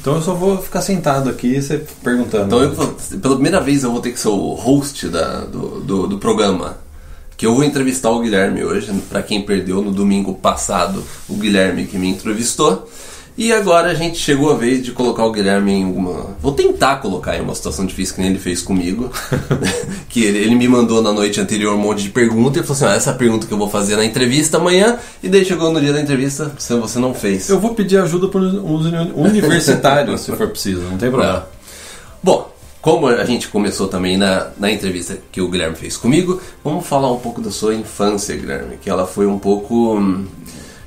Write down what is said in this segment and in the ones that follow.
Então eu só vou ficar sentado aqui você perguntando. Então, eu, pela primeira vez, eu vou ter que ser o host da, do, do, do programa. Que eu vou entrevistar o Guilherme hoje. Pra quem perdeu no domingo passado, o Guilherme que me entrevistou. E agora a gente chegou a vez de colocar o Guilherme em uma. Vou tentar colocar em uma situação difícil que nem ele fez comigo. que ele, ele me mandou na noite anterior um monte de perguntas e falou assim: ah, essa pergunta que eu vou fazer na entrevista amanhã. E daí chegou no dia da entrevista, você, você não fez. Eu vou pedir ajuda para os uni- universitários, se for preciso, não tem problema. É. Bom, como a gente começou também na, na entrevista que o Guilherme fez comigo, vamos falar um pouco da sua infância, Guilherme. Que ela foi um pouco. hum,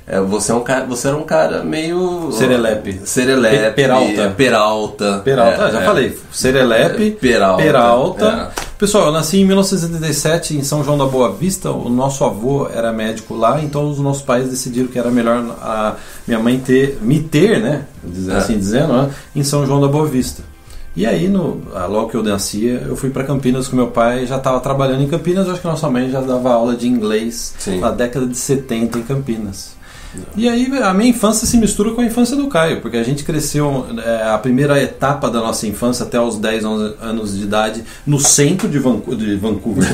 é, você, é um cara, você era um cara meio. Serelepe. Serelepe. Pe- Peralta. é, Peralta. Peralta, é, já é. falei. Serelepe, É, Peralta, Peralta. Pessoal, eu nasci em 1977 em São João da Boa Vista. O nosso avô era médico lá, então os nossos pais decidiram que era melhor a minha mãe ter, me ter, né? É. Assim dizendo, né, em São João da Boa Vista. E aí, no, ah, logo que eu nascia, eu fui para Campinas com meu pai, já estava trabalhando em Campinas, acho que nossa mãe já dava aula de inglês Sim. na década de 70 em Campinas. E aí a minha infância se mistura com a infância do Caio, porque a gente cresceu é, a primeira etapa da nossa infância até os 10, 11 anos de idade no centro de, de Vancouver.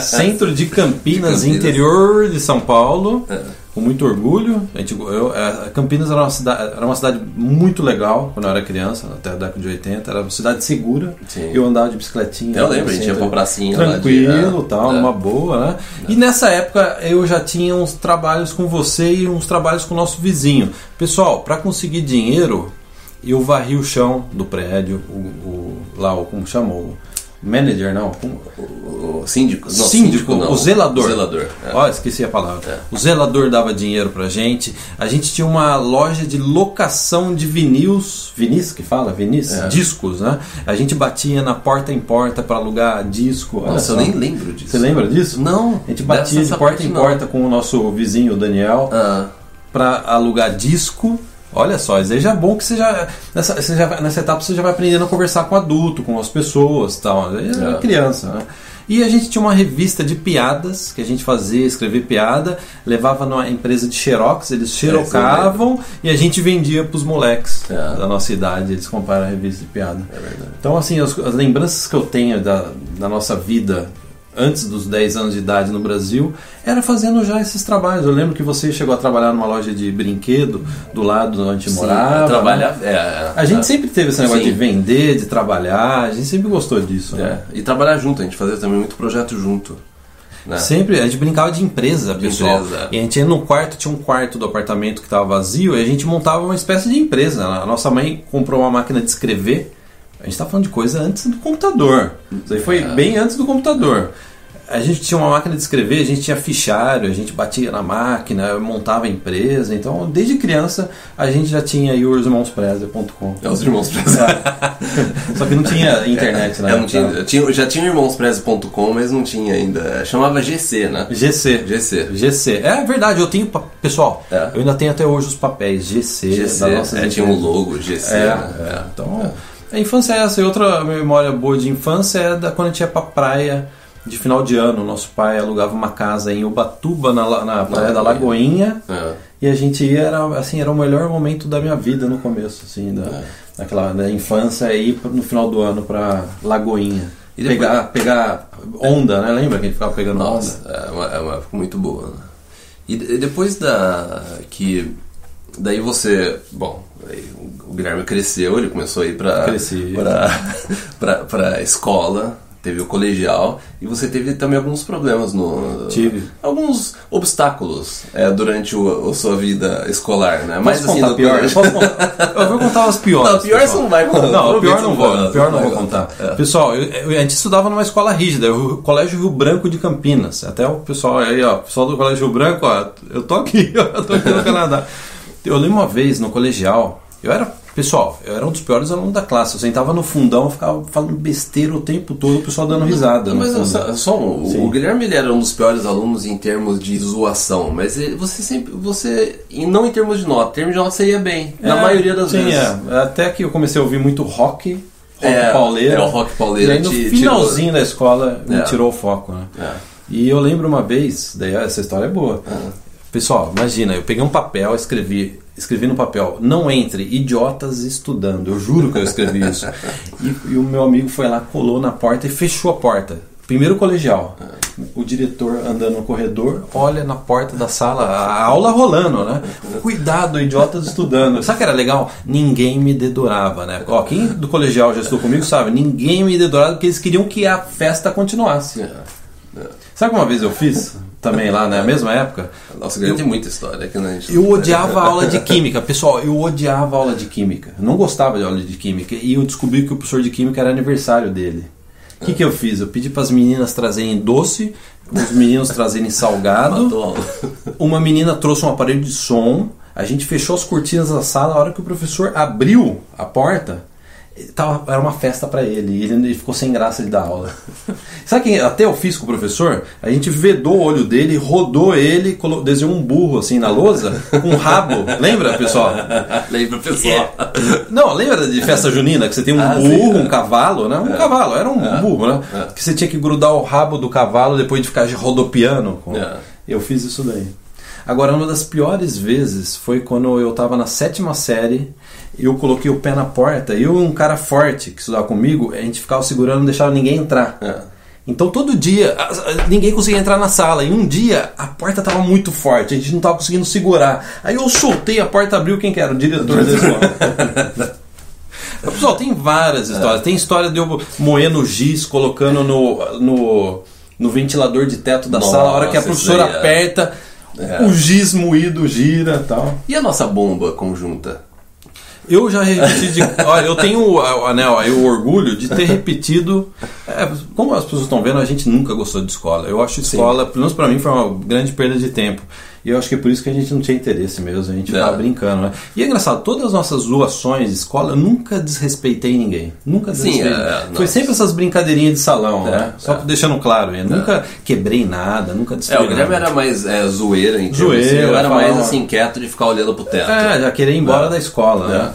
assim. centro de Campinas, Campinas. interior de São Paulo. É. Com muito orgulho. A gente, eu, é, Campinas era uma, cidade, era uma cidade muito legal quando eu era criança, até a década de 80. Era uma cidade segura. Sim. Eu andava de bicicletinha. Eu lembro, a gente ia centro. pra pracinha lá de- Tranquilo, é, tal, é. numa boa, né? E nessa época eu já tinha uns trabalhos com você e uns trabalhos com o nosso vizinho. Pessoal, para conseguir dinheiro, eu varri o chão do prédio, o, o- lá, o, como chamou? Manager, não. O, o síndico? Não, síndico, não. o zelador. O zelador. é. Ó, esqueci a palavra. É. O zelador dava dinheiro pra gente. A gente tinha uma loja de locação de vinis, vinis que fala, vinis, É. discos, né? A gente batia na porta em porta pra alugar disco. olha Nossa, eu nem lembro disso. Você lembra disso? Não. A gente batia de porta em não. porta com o nosso vizinho, Daniel, Ah, pra alugar disco. Olha só, isso aí já é bom que você já nessa, você já nessa etapa você já vai aprendendo a conversar com adulto, com as pessoas, tal. É É. criança, né? E a gente tinha uma revista de piadas que a gente fazia, escrever piada, levava numa empresa de xerox, eles xerocavam e a gente vendia pros moleques É. da nossa idade, eles compraram a revista de piada. é verdade. Então, assim, as, as lembranças que eu tenho da, da nossa vida antes dos 10 anos de idade no Brasil era fazendo já esses trabalhos. Eu lembro que você chegou a trabalhar numa loja de brinquedo do lado onde a gente Sim, morava. trabalhar. né? É, A gente é. sempre teve esse negócio Sim. de vender, de trabalhar, a gente sempre gostou disso. né? É, E trabalhar junto, a gente fazia também muito projeto junto. Né? Sempre, a gente brincava de empresa, De pessoal. empresa. E a gente ia no quarto, tinha um quarto do apartamento que estava vazio, e a gente montava uma espécie de empresa. A nossa mãe comprou uma máquina de escrever. A gente está falando de coisa antes do computador. Isso aí foi É. bem antes do computador. A gente tinha uma máquina de escrever, a gente tinha fichário, a gente batia na máquina, montava a empresa. Então, desde criança, a gente já tinha aí o irmãospreza.com. É os irmãos Preza. Só que não tinha internet, né? É, não tinha, eu tinha- já tinha irmãospreza.com, mas não tinha ainda. Chamava GC, né? GC. GC. GC. É verdade, eu tenho. Pessoal, É. eu ainda tenho até hoje os papéis GC, GC. da nossa É, tinha um logo GC. É, né? é. Então, a infância é essa. E outra memória boa de infância é da quando a gente ia pra praia de final de ano. Nosso pai alugava uma casa em Ubatuba, na, na praia da Lagoinha. É. E a gente ia, era, assim, era o melhor momento da minha vida no começo, assim, da, É. daquela da infância ir pro- no final do ano pra Lagoinha. E depois- Pegar, pegar onda, né? Lembra que a gente ficava pegando Nossa, onda? é uma, é uma época muito boa. né? E de- depois da. que. Daí você. Bom, o Guilherme cresceu, ele começou a ir pra, pra escola, teve o colegial, e você teve também alguns problemas no. Tive. Alguns obstáculos é, durante o, a sua vida escolar, né? Mas contar no pior? Eu, posso contar, eu vou contar as piores. Não, pior pessoal. você não vai contar. Não, Prometo pior não vou, vai- pior não vou contar. É. Pessoal, eu, eu- a gente estudava numa escola rígida, o Colégio Rio Branco de Campinas. Até o pessoal aí, ó, o pessoal do Colégio Rio Branco, ó, eu tô aqui, ó, eu tô aqui no Canadá. Eu lembro uma vez no colegial, eu era, pessoal, eu era um dos piores alunos da classe. Eu sentava no fundão, ficava falando besteira o tempo todo, o pessoal dando risada. Mas fundo. só, só um, Sim. o Guilherme ele era um dos piores alunos em termos de zoação, mas ele- você sempre, você, e não em termos de nota, em termos de nota você ia bem, na É, maioria das sim, vezes. é. Até que eu comecei a ouvir muito rock, rock É, pauleiro. é, o rock E pauleiro aí no te finalzinho da escola me É. tirou o foco, né? É. E eu lembro uma vez, daí essa história é boa. Pessoal, imagina, eu peguei um papel, escrevi, escrevi no papel, não entre, idiotas estudando. Eu juro que eu escrevi isso. E, e o meu amigo foi lá, colou na porta e fechou a porta. Primeiro colegial. O diretor andando no corredor, olha na porta da sala, a aula rolando, né? Cuidado, idiotas estudando. Sabe o que era legal? Ninguém me dedurava, né? Ó, quem do colegial já estudou comigo sabe, ninguém me dedurava porque eles queriam que a festa continuasse. É, é. Sabe que uma vez eu fiz? Também lá na mesma época? Nossa, eu, tem muita história que não gente... Eu odiava a aula de química. Pessoal, eu odiava a aula de química. não gostava de aula de química. E eu descobri que o professor de química era aniversário dele. O que, que eu fiz? Eu pedi para as meninas trazerem doce, os meninos trazerem salgado. Uma menina trouxe um aparelho de som. A gente fechou as cortinas da sala. A hora que o professor abriu a porta, Tava, era uma festa para ele e ele, ele, ficou sem graça de dar aula. Sabe quem até eu fiz com o professor? A gente vedou o olho dele, rodou ele, desenhou um burro assim na lousa, com um rabo. lembra, pessoal? lembra, pessoal. É. Não, lembra de festa junina que você tem um ah, burro, sim, um cavalo, né? Um é. cavalo, era um é. burro, né? É. Que você tinha que grudar o rabo do cavalo depois de ficar rodopiando. É. Eu fiz isso daí. Agora, uma das piores vezes foi quando eu estava na sétima série eu coloquei o pé na porta, eu e um cara forte que estudava comigo, a gente ficava segurando, não deixava ninguém entrar. É. Então todo dia, ninguém conseguia entrar na sala. E um dia a porta estava muito forte, a gente não estava conseguindo segurar. Aí eu soltei, a porta abriu, quem que era? O diretor da escola. Pessoal, tem várias histórias. É. Tem história de eu moendo giz, colocando no, no, no ventilador de teto da Nossa, sala, a hora que a professora é. aperta, é. o giz moído gira tal. E a nossa bomba conjunta? Eu já repeti de. Olha, eu tenho o, né, o orgulho de ter repetido. É, como as pessoas estão vendo, a gente nunca gostou de escola. Eu acho escola, Sim. pelo menos para mim, foi uma grande perda de tempo. E eu acho que é por isso que a gente não tinha interesse mesmo, a gente é. brincando, né? E é engraçado, todas as nossas zoações de escola, eu nunca desrespeitei ninguém. Nunca desrespeitei. Sim, é, Foi sempre essas brincadeirinhas de salão, é, né? Só é. deixando claro, eu nunca quebrei nada, nunca destruí É, o Guilherme era mais é, zoeira, então. Zoeira, assim, eu era mais assim, quieto de ficar olhando pro teto. É, já querer ir embora da escola, né?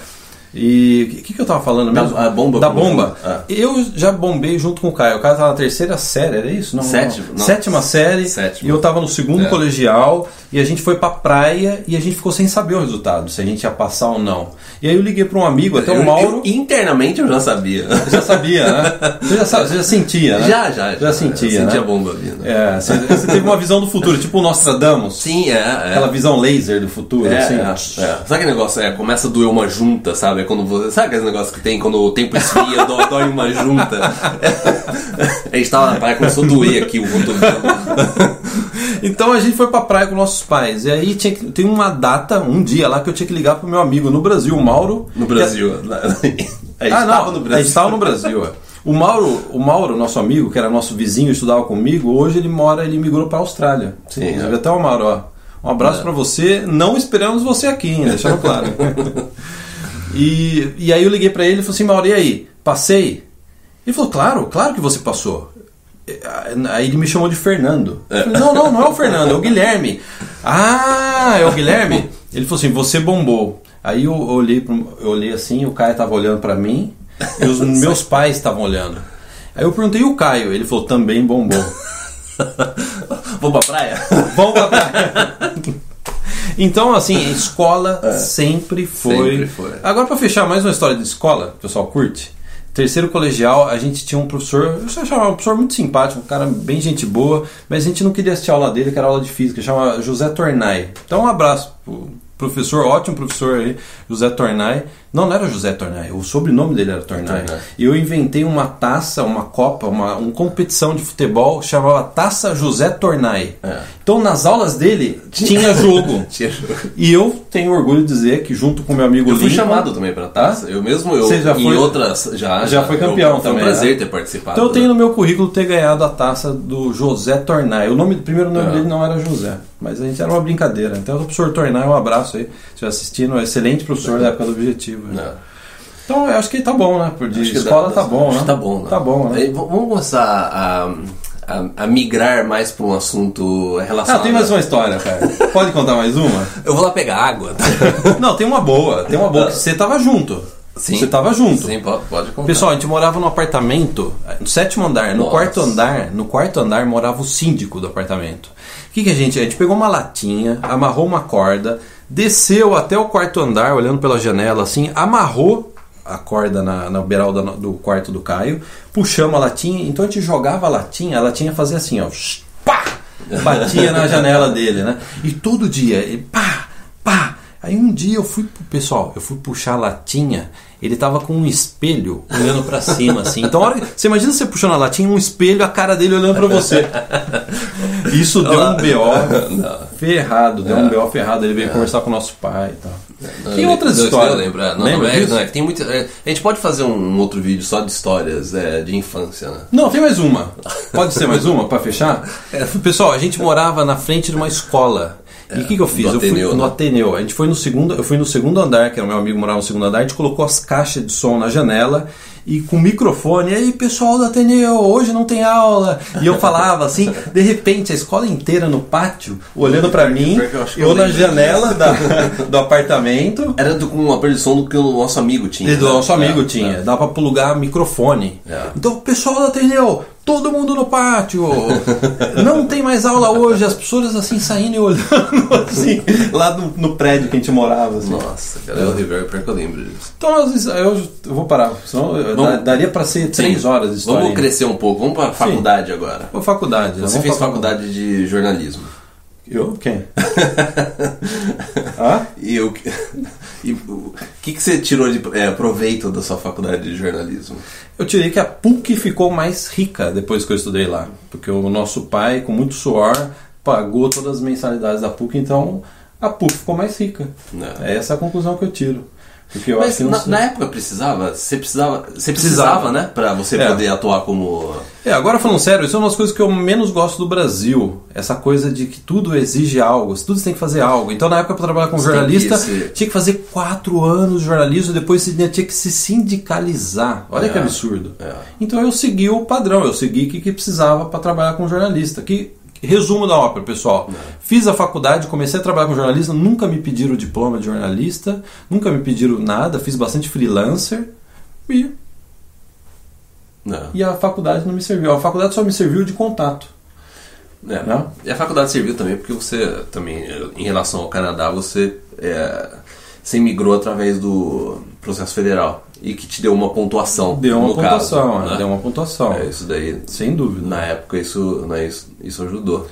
E o que, que eu tava falando mesmo? Da, bomba. Da bomba. Ah. Eu já bombei junto com o Caio. O Caio tava na terceira série, era isso? Não, Sétima. Não. Sétima série. Sétima. E eu tava no segundo é. colegial. E a gente foi pra praia e a gente ficou sem saber o resultado, se a gente ia passar ou não. E aí eu liguei para um amigo, até o Mauro. Eu, internamente eu já sabia. Já sabia, né? Você já, sabe, você já sentia, né? Já, já. Já, já sentia. Já sentia né? bomba vindo. É, você, você, teve uma visão do futuro, tipo o Nostradamus. Sim, é. é. Aquela visão laser do futuro, é, assim. É, é. Sabe aquele negócio? É, começa a doer uma junta, sabe? É quando você. Sabe aquele negócio que tem quando o tempo esfria, dói, dói uma junta? a gente tava na praia, começou a doer aqui o cotovelo. Então a gente foi pra praia com nossos pais. E aí tinha que, tem uma data, um dia lá que eu tinha que ligar pro meu amigo no Brasil, o Mauro. No Brasil. É... ah, não, no Brasil. A gente tava no Brasil, é. O Mauro, o Mauro, nosso amigo, que era nosso vizinho, estudava comigo, hoje ele mora, ele migrou para a Austrália. Sim. É. Até o Mauro, ó. Um abraço é. para você. Não esperamos você aqui, hein? deixando claro. e, e aí eu liguei para ele e falei assim, Mauro, e aí? Passei? Ele falou, claro, claro que você passou. Aí ele me chamou de Fernando. Falei, não, não, não é o Fernando, é o Guilherme. Ah, é o Guilherme? Ele falou assim: você bombou. Aí eu olhei, eu olhei assim, o Caio estava olhando para mim e os meus pais estavam olhando. Aí eu perguntei o Caio, ele falou: também bombou. Vamos pra praia? Vamos pra praia. Então, assim, escola é. sempre, foi. sempre foi. Agora, para fechar mais uma história de escola, o pessoal curte. Terceiro colegial, a gente tinha um professor, eu achava um professor muito simpático, um cara bem gente boa, mas a gente não queria assistir a aula dele, que era aula de física, chama José Tornai. Então, um abraço pro professor, ótimo professor aí, José Tornai. Não, não era José Tornai, o sobrenome dele era Tornai. E eu inventei uma taça, uma copa, uma, uma competição de futebol chamava Taça José Tornai. É. Então nas aulas dele tinha jogo. tinha jogo. E eu tenho orgulho de dizer que junto com meu amigo Eu fui Lincoln, chamado também para taça. Eu mesmo, eu Você já foi, em outras já, já, foi campeão eu, também. Foi um prazer né? ter participado. Então eu tenho no meu currículo ter ganhado a taça do José Tornai. O nome, primeiro nome é. dele não era José, mas a gente era uma brincadeira. Então o professor Tornai, um abraço aí, se assistindo, um excelente professor da época do Objetivo. Né? Então eu acho que tá bom, né? Por de escola dá, tá bom, né? Tá bom, né? Tá bom, né? vamos começar a, a, a migrar mais para um assunto relacionado. Ah, tem mais uma história, cara. Pode contar mais uma? eu vou lá pegar água. Não, tem uma boa. Tem uma boa que você tava junto. Sim. Você tava junto. Sim, pode, pode contar. Pessoal, a gente morava num apartamento, no sétimo andar. No Nossa. quarto andar, no quarto andar morava o síndico do apartamento. O que, que a gente? A gente pegou uma latinha, amarrou uma corda, desceu até o quarto andar, olhando pela janela assim, amarrou a corda na, na beiral da- do quarto do Caio, puxamos a latinha, então a gente jogava a latinha, a latinha fazia assim, ó, pá! Batia na janela dele, né? E todo dia, ele pá, pá. Aí um dia eu fui, pessoal, eu fui puxar a latinha, ele tava com um espelho olhando pra cima, assim. Então, hora, você imagina você puxando a latinha, um espelho, a cara dele olhando pra você. Isso deu um BO ferrado, deu um BO ferrado. Ele veio conversar com o nosso pai e tal. Tem outras histórias. É, Não, Lembra não, é, não, é tem muita. é, a gente pode fazer um, outro vídeo só de histórias é, de infância, né? Não, tem mais uma. Pode ser mais uma pra fechar? Pessoal, a gente morava na frente de uma escola. E o que, que eu fiz? no eu fui Ateneu, no né? Ateneu. A gente foi no segundo, eu fui no segundo andar, que era o meu amigo morava no segundo andar, a gente colocou as caixas de som na janela e com microfone. E aí, pessoal do Ateneu, hoje não tem aula. E eu falava assim, de repente, a escola inteira no pátio, olhando pra mim, eu eu na janela da, do apartamento. Era do, com uma produção do que o nosso amigo tinha. Do né? nosso amigo É, tinha, é. dá pra plugar microfone. É. Então, pessoal da Ateneu, todo mundo no pátio. Não tem mais aula hoje, as pessoas assim saindo e olhando assim, lá no, no prédio que a gente morava. Assim. Nossa, cara, é horrível. Pior que eu lembro disso. Então, eu, eu vou parar, senão Vamos- da- daria pra ser três Sim. horas de história. Vamos crescer um pouco. Vamos pra faculdade agora. Vou faculdade. né? Você Vamos fez faculdade de jornalismo. Eu? Quem? ah? E o que, e o que, que você tirou de é, proveito da sua faculdade de jornalismo? Eu tirei que a PUC ficou mais rica depois que eu estudei lá. Porque o nosso pai, com muito suor, pagou todas as mensalidades da PUC, então a PUC ficou mais rica. Não. É essa a conclusão que eu tiro. Porque eu acho Mas que não na, se- na época precisava? Você precisava, você Precisava. precisava, né? Pra você É. poder atuar como. É, agora falando sério, isso é uma das coisas que eu menos gosto do Brasil. Essa coisa de que tudo exige algo, tudo você tem que fazer algo. Então, na época, para trabalhar como Você jornalista, que tinha que fazer quatro anos de jornalismo, depois você tinha que se sindicalizar. Olha É. que absurdo. É. Então, eu segui o padrão, eu segui o que, que precisava para trabalhar como jornalista. Que, resumo da ópera, pessoal. Fiz a faculdade, comecei a trabalhar com jornalismo, nunca me pediram o diploma de jornalista, nunca me pediram nada, fiz bastante freelancer e Não. e a faculdade não me serviu. A faculdade só me serviu de contato. É. Não? E a faculdade serviu também porque você também, em relação ao Canadá, você, é, você migrou através do processo federal e que te deu uma pontuação. Deu uma pontuação, caso, é, né? deu uma pontuação. É, isso daí, Sem dúvida. na época, isso, né, isso, isso ajudou.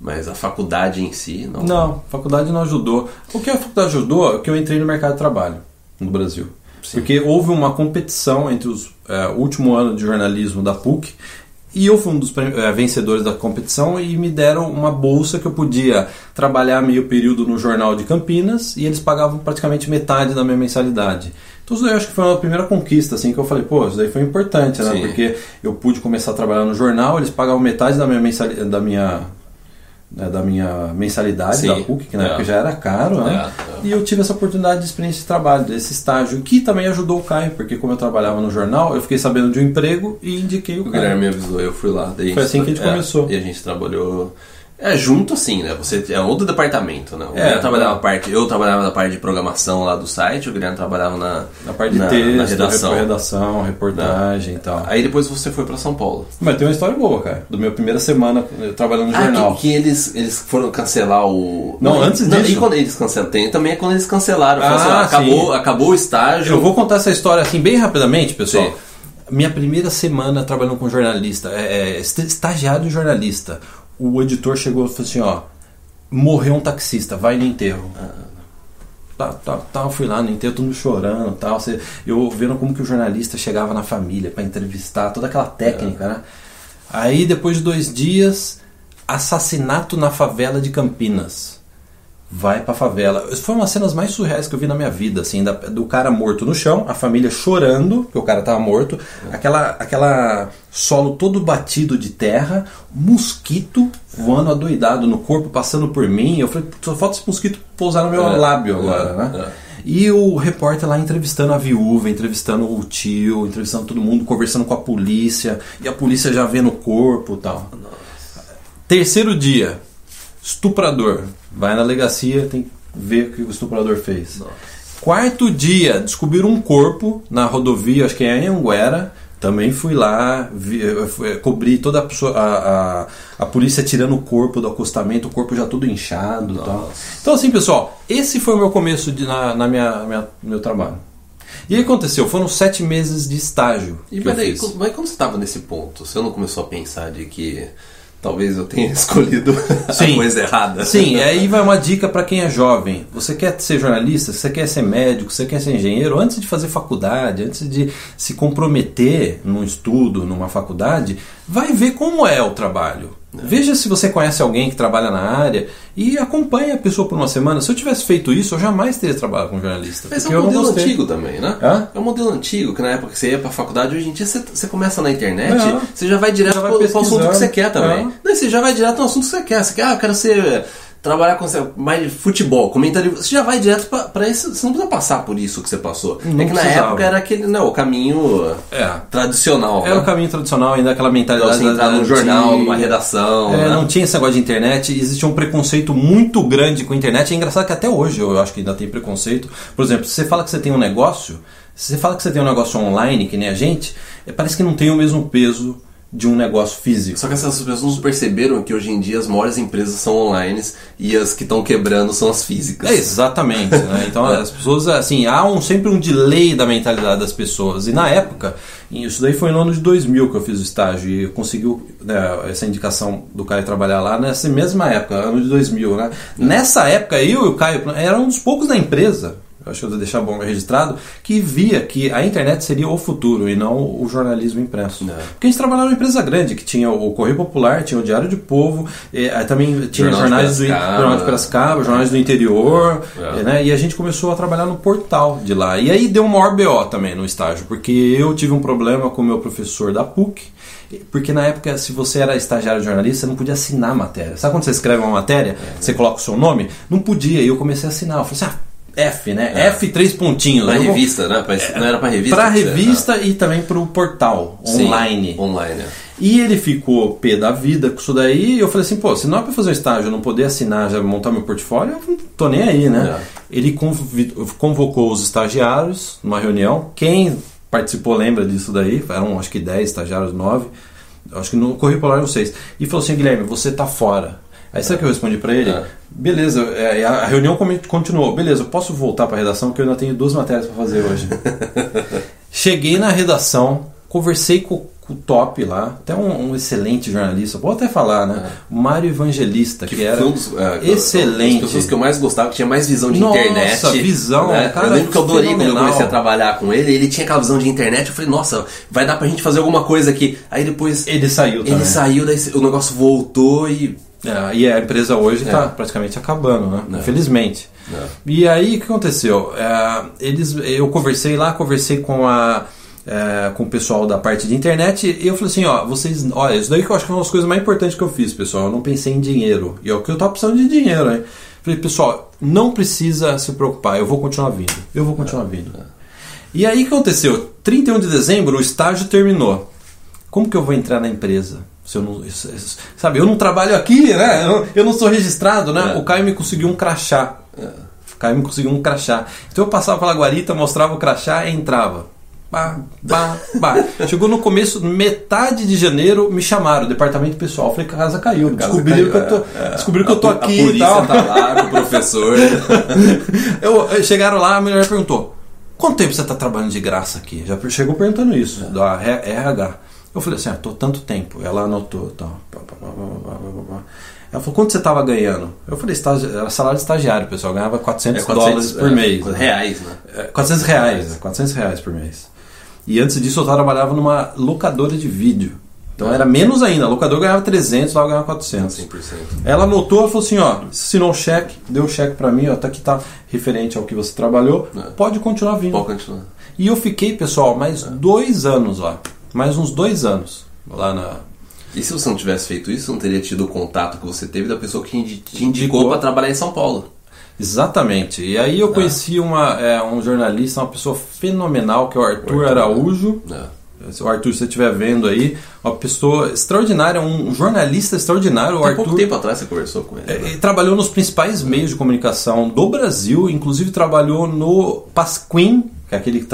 Mas a faculdade em si, não. Não, a faculdade não ajudou. O que a faculdade ajudou é que eu entrei no mercado de trabalho no Brasil. Sim. Porque houve uma competição entre os é, último ano de jornalismo da PUC e eu fui um dos é, vencedores da competição e me deram uma bolsa que eu podia trabalhar meio período no jornal de Campinas e eles pagavam praticamente metade da minha mensalidade. Então isso daí eu acho que foi uma primeira conquista assim que eu falei, pô, isso daí foi importante, né? Sim. Porque eu pude começar a trabalhar no jornal, eles pagavam metade da minha mensalidade, da minha né, da minha mensalidade Sim. da PUC, que na É. época já era caro, né? É. E eu tive essa oportunidade de experiência de trabalho, desse estágio, que também ajudou o Caio, porque como eu trabalhava no jornal, eu fiquei sabendo de um emprego e indiquei o, O Caio. Guilherme me avisou, eu fui lá. Foi assim que a gente é, começou. E a gente trabalhou. É junto assim, né? Você é outro departamento, né? O É, Guilherme trabalhava na parte, eu trabalhava na parte de programação lá do site, o Guilherme trabalhava na, Na parte de na, texto, na redação. redação, reportagem e tal. Aí depois você foi pra São Paulo. Mas tem uma história boa, cara, do minha primeira semana eh, trabalhando no Ah, jornal. que, que eles, eles foram cancelar o. Não, antes não, disso. E quando eles cancelaram? Tem também é quando eles cancelaram. Ah, Falaram assim, acabou, sim. acabou o estágio. Eu vou contar essa história assim bem rapidamente, pessoal. Sim. Minha primeira semana trabalhando com jornalista, é, é, est- estagiário jornalista. O editor chegou e falou assim: ó, morreu um taxista, vai no enterro. Tá, tá, tá, eu fui lá no enterro, todo mundo chorando tal. Você- Eu vendo como que o jornalista chegava na família para entrevistar, toda aquela técnica, né? Aí depois de dois dias, assassinato na favela de Campinas vai pra favela. Foi uma das cenas mais surreais que eu vi na minha vida, assim, da- do cara morto no chão, a família chorando, porque o cara tava morto, aquela, aquela solo todo batido de terra, mosquito voando adoidado no corpo, passando por mim. Eu falei, só falta esse mosquito pousar no meu É, lábio agora, é, né? é. E o repórter lá entrevistando a viúva, entrevistando o tio, entrevistando todo mundo, conversando com a polícia, e a polícia já vendo o corpo e tal. Terceiro dia, estuprador. Vai na delegacia, tem que ver o que o estuprador fez. Nossa. Quarto dia, descobriram um corpo na rodovia, acho que é em Anguera. Também fui lá, vi, fui, cobri toda a, pessoa, a, a, a, polícia tirando o corpo do acostamento, o corpo já todo inchado tal. Então, assim, pessoal, esse foi o meu começo de, na, na minha, minha meu trabalho. E aí aconteceu, foram sete meses de estágio. E mas, daí, mas quando você estava nesse ponto, você não começou a pensar de que talvez eu tenha escolhido Sim. a coisa errada. Sim, aí vai uma dica para quem é jovem. Você quer ser jornalista, você quer ser médico, você quer ser engenheiro, antes de fazer faculdade, antes de se comprometer num estudo, numa faculdade, vai ver como é o trabalho. Veja se você conhece alguém que trabalha na área e acompanhe a pessoa por uma semana. Se eu tivesse feito isso, eu jamais teria trabalhado com jornalista. Mas é um modelo antigo também, né? Hã? É um modelo antigo, que na época que você ia pra faculdade, hoje em dia você, você começa na internet, é. você já vai direto já vai pro, pro assunto que você quer também. É. Não, você já vai direto no assunto que você quer. Você quer, ah, eu quero ser trabalhar com mais futebol, comentarista, você já vai direto para isso, você não precisa passar por isso que você passou. Não é que na época era aquele, não, o caminho é. tradicional. Era né? o caminho tradicional, ainda aquela mentalidade. Então, entrar num jornal, numa redação. É, né? Não tinha esse negócio de internet, existia um preconceito muito grande com a internet. É engraçado que até hoje eu acho que ainda tem preconceito. Por exemplo, se você fala que você tem um negócio, se você fala que você tem um negócio online, que nem a gente, é, parece que não tem o mesmo peso de um negócio físico. Só que essas pessoas perceberam que hoje em dia as maiores empresas são online e as que estão quebrando são as físicas. É, exatamente. Né? Então é. as pessoas, assim, há um, sempre um delay da mentalidade das pessoas. E na época, isso daí foi no ano de 2000 que eu fiz o estágio e eu consegui né, essa indicação do Caio trabalhar lá nessa mesma época, ano de 2000. Né? Nessa época, eu e o Caio eram um dos poucos da empresa acho que eu vou deixar bom registrado, que via que a internet seria o futuro e não o jornalismo impresso. É. Porque a gente trabalhava numa empresa grande, que tinha o Correio Popular, tinha o Diário de Povo, e, também tinha Jornal jornais do Jornal de Piracicaba, jornais do interior, é. né? e a gente começou a trabalhar no portal de lá. E aí deu um maior BO também no estágio, porque eu tive um problema com o meu professor da PUC, porque na época, se você era estagiário de jornalista, você não podia assinar a matéria. Sabe quando você escreve uma matéria, é. você coloca o seu nome? Não podia. E eu comecei a assinar. Eu falei assim, ah, F, né? É. F três pontinhos. Pra revista, né? Pra, não era pra revista? Pra revista é. e também pro portal online. Sim, online. É. E ele ficou pé da vida com isso daí. E eu falei assim, pô, se não é pra fazer um estágio, eu não poder assinar, já montar meu portfólio, eu não tô nem aí, né? É. Ele convocou os estagiários numa reunião. Quem participou lembra disso daí? Eram acho que 10 estagiários, 9. Acho que no Correio Polar eram 6. E falou assim, Guilherme, você tá fora Aí sabe o que eu respondi para ele? É. Beleza, é, a reunião continuou. Beleza, eu posso voltar para a redação porque eu ainda tenho duas matérias para fazer hoje. Cheguei na redação, conversei com, o top lá, até um, um, excelente jornalista, vou até falar, né? É. Mário Evangelista, que, que era um dos, é, excelente. As pessoas que eu mais gostava, que tinha mais visão de nossa, internet. Nossa, visão. Né? Cara, eu lembro que eu adorei quando eu comecei a trabalhar com ele, ele tinha aquela visão de internet, eu falei, nossa, vai dar pra gente fazer alguma coisa aqui. Aí depois... Ele saiu também. Ele saiu, daí o negócio voltou e é, e a empresa hoje está é. praticamente acabando, né? É. Infelizmente. É. E aí o que aconteceu? É, eles, eu conversei lá, conversei com a é, com o pessoal da parte de internet e eu falei assim, ó, vocês, olha, isso daí que eu acho que é uma das coisas mais importantes que eu fiz, pessoal. Eu não pensei em dinheiro. E é o que eu tava precisando de dinheiro, hein? Falei, pessoal, não precisa se preocupar, eu vou continuar vindo. Eu vou continuar vindo. E aí o que aconteceu? 31 de dezembro o estágio terminou. Como que eu vou entrar na empresa? Se eu não, sabe, eu não trabalho aqui, né? Eu, não sou registrado, né? É. O Caio me conseguiu um crachá. É. O Caio me conseguiu um crachá. Então eu passava pela guarita, mostrava o crachá e entrava. Pá, pá, pá. Chegou no começo, metade de janeiro, me chamaram, departamento pessoal. Falei casa caiu. Descobriram, que, eu tô, é. descobriram que eu tô aqui. A polícia e tal. tá lá com o professor. eu, chegaram lá, a mulher perguntou: quanto tempo você está trabalhando de graça aqui? Já chegou perguntando isso, é. da RH. Eu falei assim, ah, tô tanto tempo. Ela anotou, tá. Ela falou, quanto você estava ganhando? Eu falei, era salário de estagiário, pessoal. Ganhava 400, é, 400 dólares por é, mês. Né? Reais, né? É, 400 reais, 400 reais por mês. E antes disso eu trabalhava numa locadora de vídeo. Então era menos ainda. A locadora ganhava 300, lá eu ganhava 400. 100%. Ela anotou, ela falou assim, ó, assinou o cheque, deu o cheque para mim, ó, tá aqui tá referente ao que você trabalhou, é. pode continuar vindo. Pode continuar. E eu fiquei, pessoal, mais é. dois anos lá mais uns dois anos lá na. E se você não tivesse feito isso, não teria tido o contato que você teve da pessoa que te indicou para trabalhar em São Paulo? Exatamente. E aí eu ah. conheci uma, é, um jornalista, uma pessoa fenomenal, que é o Arthur, Arthur Araújo. É. Se o Arthur, se você estiver vendo aí, uma pessoa extraordinária, um jornalista extraordinário. O Há Arthur, pouco tempo atrás você conversou com ele. é, né? Ele trabalhou nos principais meios de comunicação do Brasil, inclusive trabalhou no Pasquim, que é aquele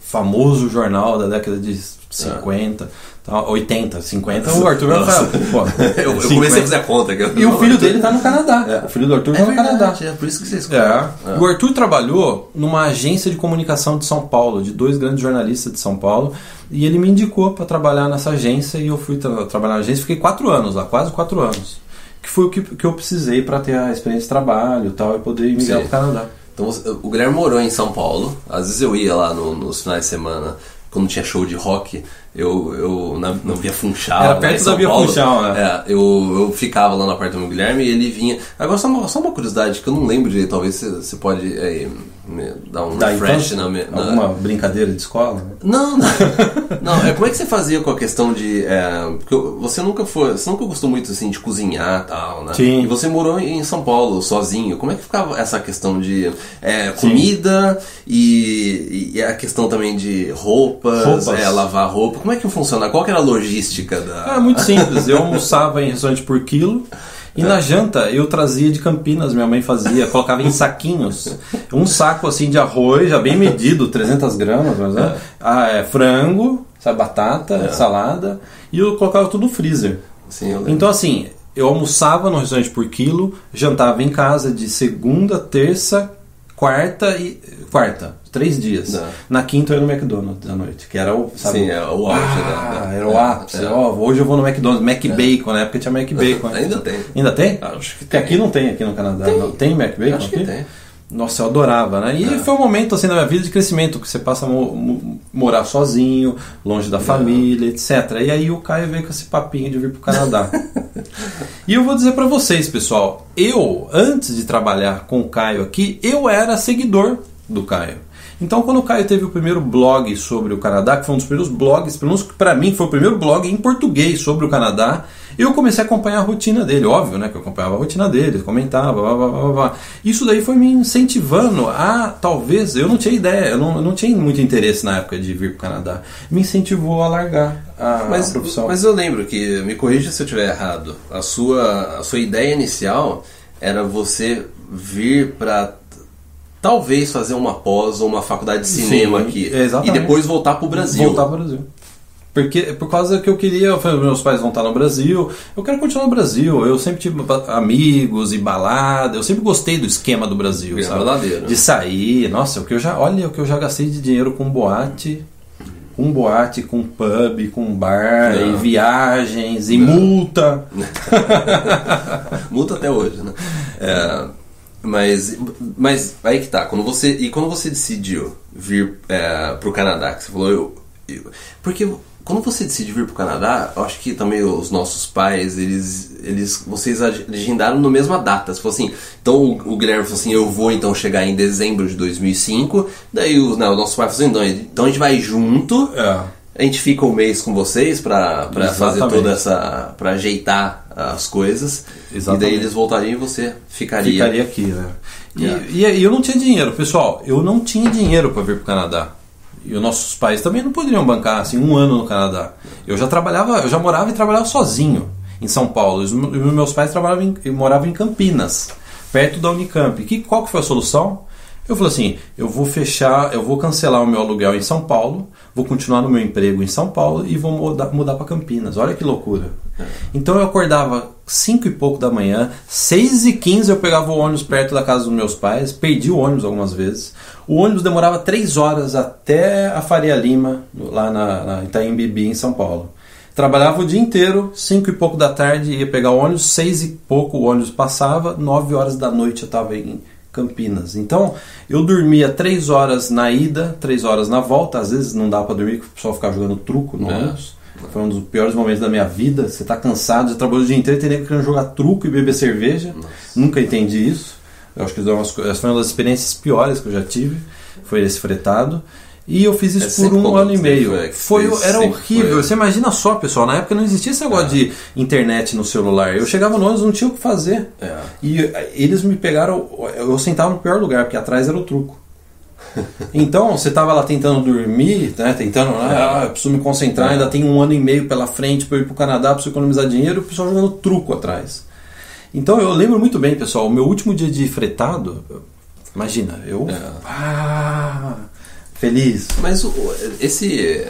famoso jornal da década de 50, tá, 80, 50. O Arthur vai Nossa. falar, eu, eu 50. comecei a fazer a conta. que eu- E o filho dele tá no Canadá. O filho do Arthur É tá no verdade, Canadá. é por isso que vocês É. O Arthur trabalhou numa agência de comunicação de São Paulo, de dois grandes jornalistas de São Paulo, e ele me indicou para trabalhar nessa agência e eu fui tra- trabalhar na agência. Fiquei quatro anos lá, quase quatro anos, que foi o que, que eu precisei para ter a experiência de trabalho e tal e poder migrar para o Canadá. Então, o Guilherme morou em São Paulo. Às vezes eu ia lá no- nos finais de semana, quando tinha show de rock, eu, eu na, na Via Funchal. Era lá perto da Via Paulo. Funchal, né? É, eu, eu ficava lá no apartamento do Guilherme e ele vinha. Agora, só uma, só uma curiosidade que eu não lembro direito, talvez você, pode é, dar um Da refresh infância? na, na- Alguma brincadeira de escola? né? Não, não. não é, como é que você fazia com a questão de. é, porque você nunca foi. Você nunca gostou muito assim de cozinhar e tal, né? Sim. E você morou em São Paulo sozinho. Como é que ficava essa questão de é, comida e, e a questão também de roupas, Roupas. é, lavar roupa? Como é que funciona? Qual que era a logística da. Ah, muito simples. Eu almoçava em restaurante por quilo. E na janta eu trazia de Campinas, minha mãe fazia, colocava em saquinhos. Um saco assim de arroz, já bem medido, 300 gramas, mas, né? ah, é, frango, sabe, batata, salada, e eu colocava tudo no freezer. Sim, eu. Então assim, eu almoçava no restaurante por quilo, jantava em casa de segunda, terça, quarta e. quarta, três dias. É. Na quinta eu ia no McDonald's à noite, que era o. Sabe, Sim, é o auge ah, da- da- Era o ápice. é. Ó, hoje eu vou no McDonald's, Mac Bacon, na época tinha Mac Bacon. né? Ainda tem. Ainda tem? Acho que Porque aqui não tem, aqui no Canadá. Tem. Não. Tem Mac Bacon Acho que aqui? tem. Nossa, eu adorava, né? E foi um momento assim na minha vida de crescimento, que você passa a mo- mo- morar sozinho, longe da família, etc. E aí o Caio veio com esse papinho de vir pro Canadá. e eu vou dizer pra vocês, pessoal, eu, antes de trabalhar com o Caio aqui, eu era seguidor do Caio. Então, quando o Caio teve o primeiro blog sobre o Canadá, que foi um dos primeiros blogs, pelo menos para mim foi o primeiro blog em português sobre o Canadá, eu comecei a acompanhar a rotina dele, óbvio, né? Que eu acompanhava a rotina dele, comentava, blá, blá, blá, blá. Isso daí foi me incentivando a, talvez, eu não tinha ideia, eu não, eu não tinha muito interesse na época de vir para o Canadá. Me incentivou a largar a, Mas, a profissão. mas eu lembro que, me corrija se eu estiver errado, a sua, a sua ideia inicial era você vir para talvez fazer uma pós ou uma faculdade de cinema Sim, aqui exatamente. e depois voltar pro Brasil. Voltar para o Brasil. Porque, por causa que eu queria, eu falei, meus pais vão estar no Brasil, eu quero continuar no Brasil. Eu sempre tive amigos e balada, eu sempre gostei do esquema do Brasil, Bem sabe? baladeiro. De sair, nossa, o que eu já, olha o que eu já gastei de dinheiro com boate, com boate, com pub, com bar, Não. e viagens, e multa. Multa até hoje, né? É, mas, mas aí que tá. Quando você, e quando você decidiu vir é, pro Canadá, que você falou, eu, eu- Porque quando você decide vir pro Canadá, eu acho que também os nossos pais, eles. eles vocês agendaram na mesma data. For assim, então o, o Guilherme falou assim: eu vou então chegar em dezembro de 2005. Daí o, não, o nosso pai falou assim: não, então a gente vai junto. É. A gente fica um mês com vocês pra fazer toda essa. pra ajeitar as coisas. Exatamente. E daí eles voltariam e você ficaria. Ficaria aqui, né? E, É. e, e eu não tinha dinheiro, pessoal. Eu não tinha dinheiro para vir para o Canadá. E os nossos pais também não poderiam bancar assim um ano no Canadá. Eu já trabalhava, eu já morava e trabalhava sozinho em São Paulo. Os meus pais trabalhavam em, eu morava em Campinas, perto da Unicamp. Que, qual que foi a solução? Eu falei assim, eu vou fechar, eu vou cancelar o meu aluguel em São Paulo, vou continuar no meu emprego em São Paulo e vou mudar, mudar para Campinas. Olha que loucura. Então eu acordava 5 e pouco da manhã, 6 e 15 eu pegava o ônibus perto da casa dos meus pais, perdi o ônibus algumas vezes. O ônibus demorava 3 horas até a Faria Lima, lá na, na Itaim Bibi, em São Paulo. Trabalhava o dia inteiro, 5 e pouco da tarde ia pegar o ônibus, 6 e pouco o ônibus passava, 9 horas da noite eu estava em Campinas. Então eu dormia 3 horas na ida, 3 horas na volta, às vezes não dá para dormir, porque o pessoal ficava jogando truco no É. ônibus. Foi um dos piores momentos da minha vida. Você tá cansado, já trabalhou o dia inteiro, teria querendo jogar truco e beber cerveja. Nunca entendi isso. Eu acho que essa foi uma das experiências piores que eu já tive. Foi esse fretado. E eu fiz É isso por sempre um ano e meio. foi, Foi, era foi. horrível. Você imagina só, pessoal, na época não existia esse negócio de internet no celular. Eu chegava no ônibus não tinha o que fazer. É. E eh, eles me pegaram, eu sentava no pior lugar, porque atrás era o truco. Então, você estava lá tentando dormir, né? Tentando, ah, eu preciso me concentrar, ainda tem um ano e meio pela frente para ir para o Canadá, preciso economizar dinheiro, o pessoal jogando truco atrás. Então, eu lembro muito bem, pessoal, o meu último dia de fretado, imagina, eu. Ah, feliz. Mas o- esse,